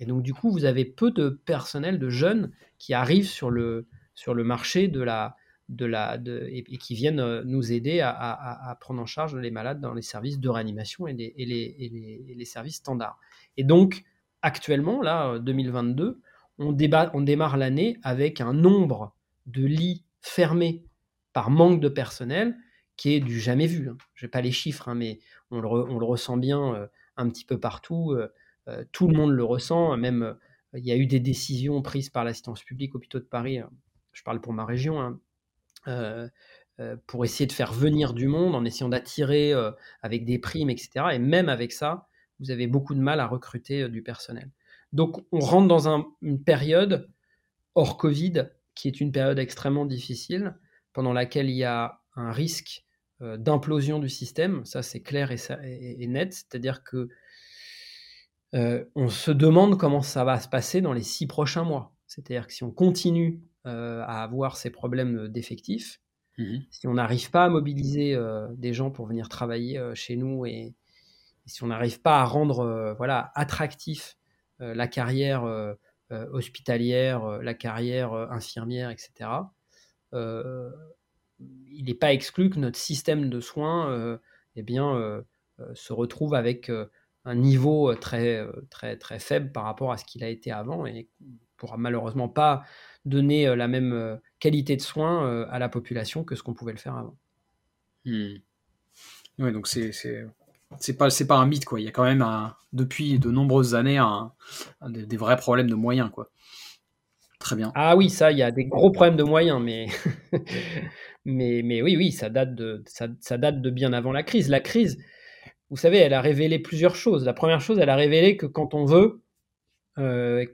Et donc, du coup, vous avez peu de personnel, de jeunes qui arrivent sur le, sur le marché de la, de la, et, qui viennent euh, nous aider à, à, prendre en charge les malades dans les services de réanimation et les, et les, les, services standards. Et donc, actuellement, là, 2022, euh, on, débat, on démarre l'année avec un nombre de lits fermés par manque de personnel qui est du jamais vu. Hein. Je n'ai pas les chiffres, hein, mais on le, ressent bien euh, un petit peu partout. tout le monde le ressent. Même, il y a eu des décisions prises par l'assistance publique hôpitaux de Paris je parle pour ma région, hein, euh, euh, pour essayer de faire venir du monde, en essayant d'attirer euh, avec des primes, etc. Et même avec ça, vous avez beaucoup de mal à recruter du personnel. Donc on rentre dans une période hors Covid, qui est une période extrêmement difficile, pendant laquelle il y a un risque d'implosion du système, ça c'est clair et, net, c'est-à-dire que on se demande comment ça va se passer dans les six prochains mois c'est-à-dire que si on continue à avoir ces problèmes d'effectifs, mmh si on n'arrive pas à mobiliser des gens pour venir travailler chez nous et, si on n'arrive pas à rendre voilà attractif la carrière hospitalière, la carrière infirmière, etc., il n'est pas exclu que notre système de soins eh bien, se retrouve avec un niveau très, très, très faible par rapport à ce qu'il a été avant et ne pourra malheureusement pas donner la même qualité de soins à la population que ce qu'on pouvait le faire avant. Hmm. Oui, donc c'est c'est pas c'est pas un mythe quoi. Il y a quand même depuis de nombreuses années un, des, vrais problèmes de moyens quoi. Très bien. Ah oui, ça, il y a des gros problèmes de moyens, mais mais, mais oui, oui, ça date de bien avant la crise. La crise, vous savez, elle a révélé plusieurs choses. La première chose, elle a révélé que quand on veut euh,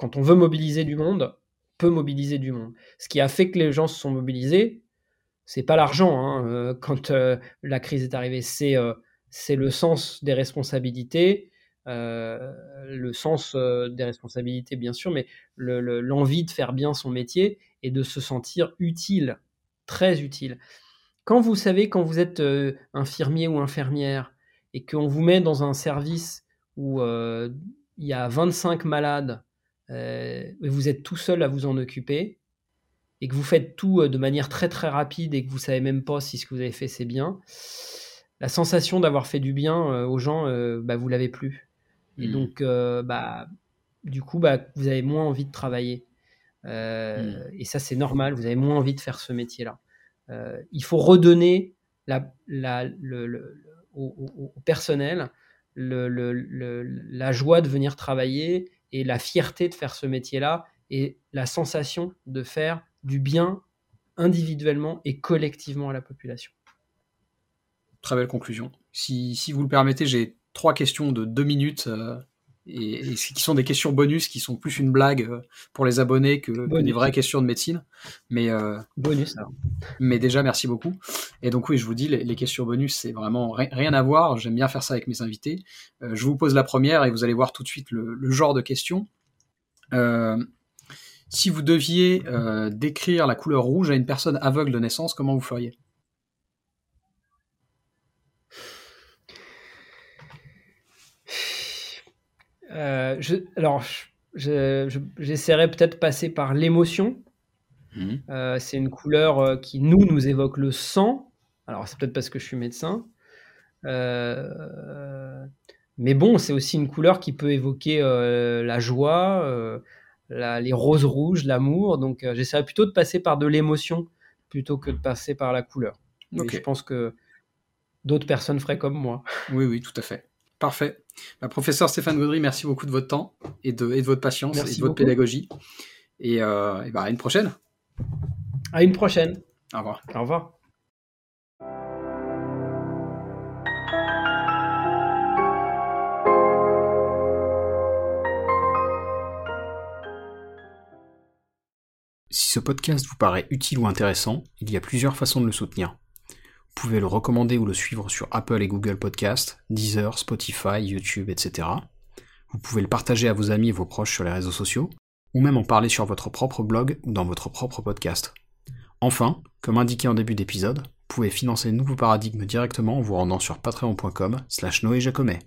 mobiliser du monde, peut mobiliser du monde. Ce qui a fait que les gens se sont mobilisés, c'est pas l'argent. Hein, euh, quand euh, la crise est arrivée, c'est le sens des responsabilités, le sens des responsabilités bien sûr, mais l'envie de faire bien son métier et de se sentir utile, très utile. Quand vous savez, quand vous êtes euh, infirmier ou infirmière et qu'on vous met dans un service où il y a 25 malades et vous êtes tout seul à vous en occuper, et que vous faites tout de manière très très rapide et que vous savez même pas si ce que vous avez fait c'est bien, la sensation d'avoir fait du bien euh, aux gens, euh, bah, vous l'avez plus. Et mmh. donc, euh, bah, du coup, bah, vous avez moins envie de travailler. Mmh. Et ça, c'est normal, vous avez moins envie de faire ce métier-là. il faut redonner la, le, au, personnel la joie de venir travailler et la fierté de faire ce métier-là et la sensation de faire du bien individuellement et collectivement à la population. Très belle conclusion. Si, si vous le permettez, j'ai trois questions de deux minutes euh, et, qui sont des questions bonus qui sont plus une blague euh, pour les abonnés que, des vraies questions de médecine. Mais, euh, bonus, mais déjà, merci beaucoup. Et donc, oui, je vous dis, les, questions bonus, c'est vraiment rien à voir. J'aime bien faire ça avec mes invités. je vous pose la première et vous allez voir tout de suite le, le genre de questions. si vous deviez décrire la couleur rouge à une personne aveugle de naissance, comment vous feriez? Euh, je, alors, j'essaierai peut-être de passer par l'émotion. Mhm. Euh, c'est une couleur euh, qui, nous, nous évoque le sang. Alors, c'est peut-être parce que je suis médecin. mais bon, c'est aussi une couleur qui peut évoquer la joie, les roses rouges, l'amour. Donc, j'essaierai plutôt de passer par de l'émotion plutôt que de passer par la couleur. je pense que d'autres personnes feraient comme moi. Oui, oui, tout à fait. Parfait. Bah, professeur Stéphane Gaudry, merci beaucoup de votre temps et de, votre patience et de votre pédagogie. Et, euh, bah, à une prochaine. À une prochaine. Au revoir. Au revoir. Si ce podcast vous paraît utile ou intéressant, il y a plusieurs façons de le soutenir. Vous pouvez le recommander ou le suivre sur Apple et Google Podcast, Deezer, Spotify, YouTube, etc. Vous pouvez le partager à vos amis et vos proches sur les réseaux sociaux, ou même en parler sur votre propre blog ou dans votre propre podcast. Enfin, comme indiqué en début d'épisode, vous pouvez financer le nouveau paradigme directement en vous rendant sur patreon.com slash Noé Jacomet.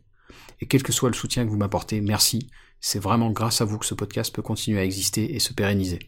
Et quel que soit le soutien que vous m'apportez, merci, c'est vraiment grâce à vous que ce podcast peut continuer à exister et se pérenniser.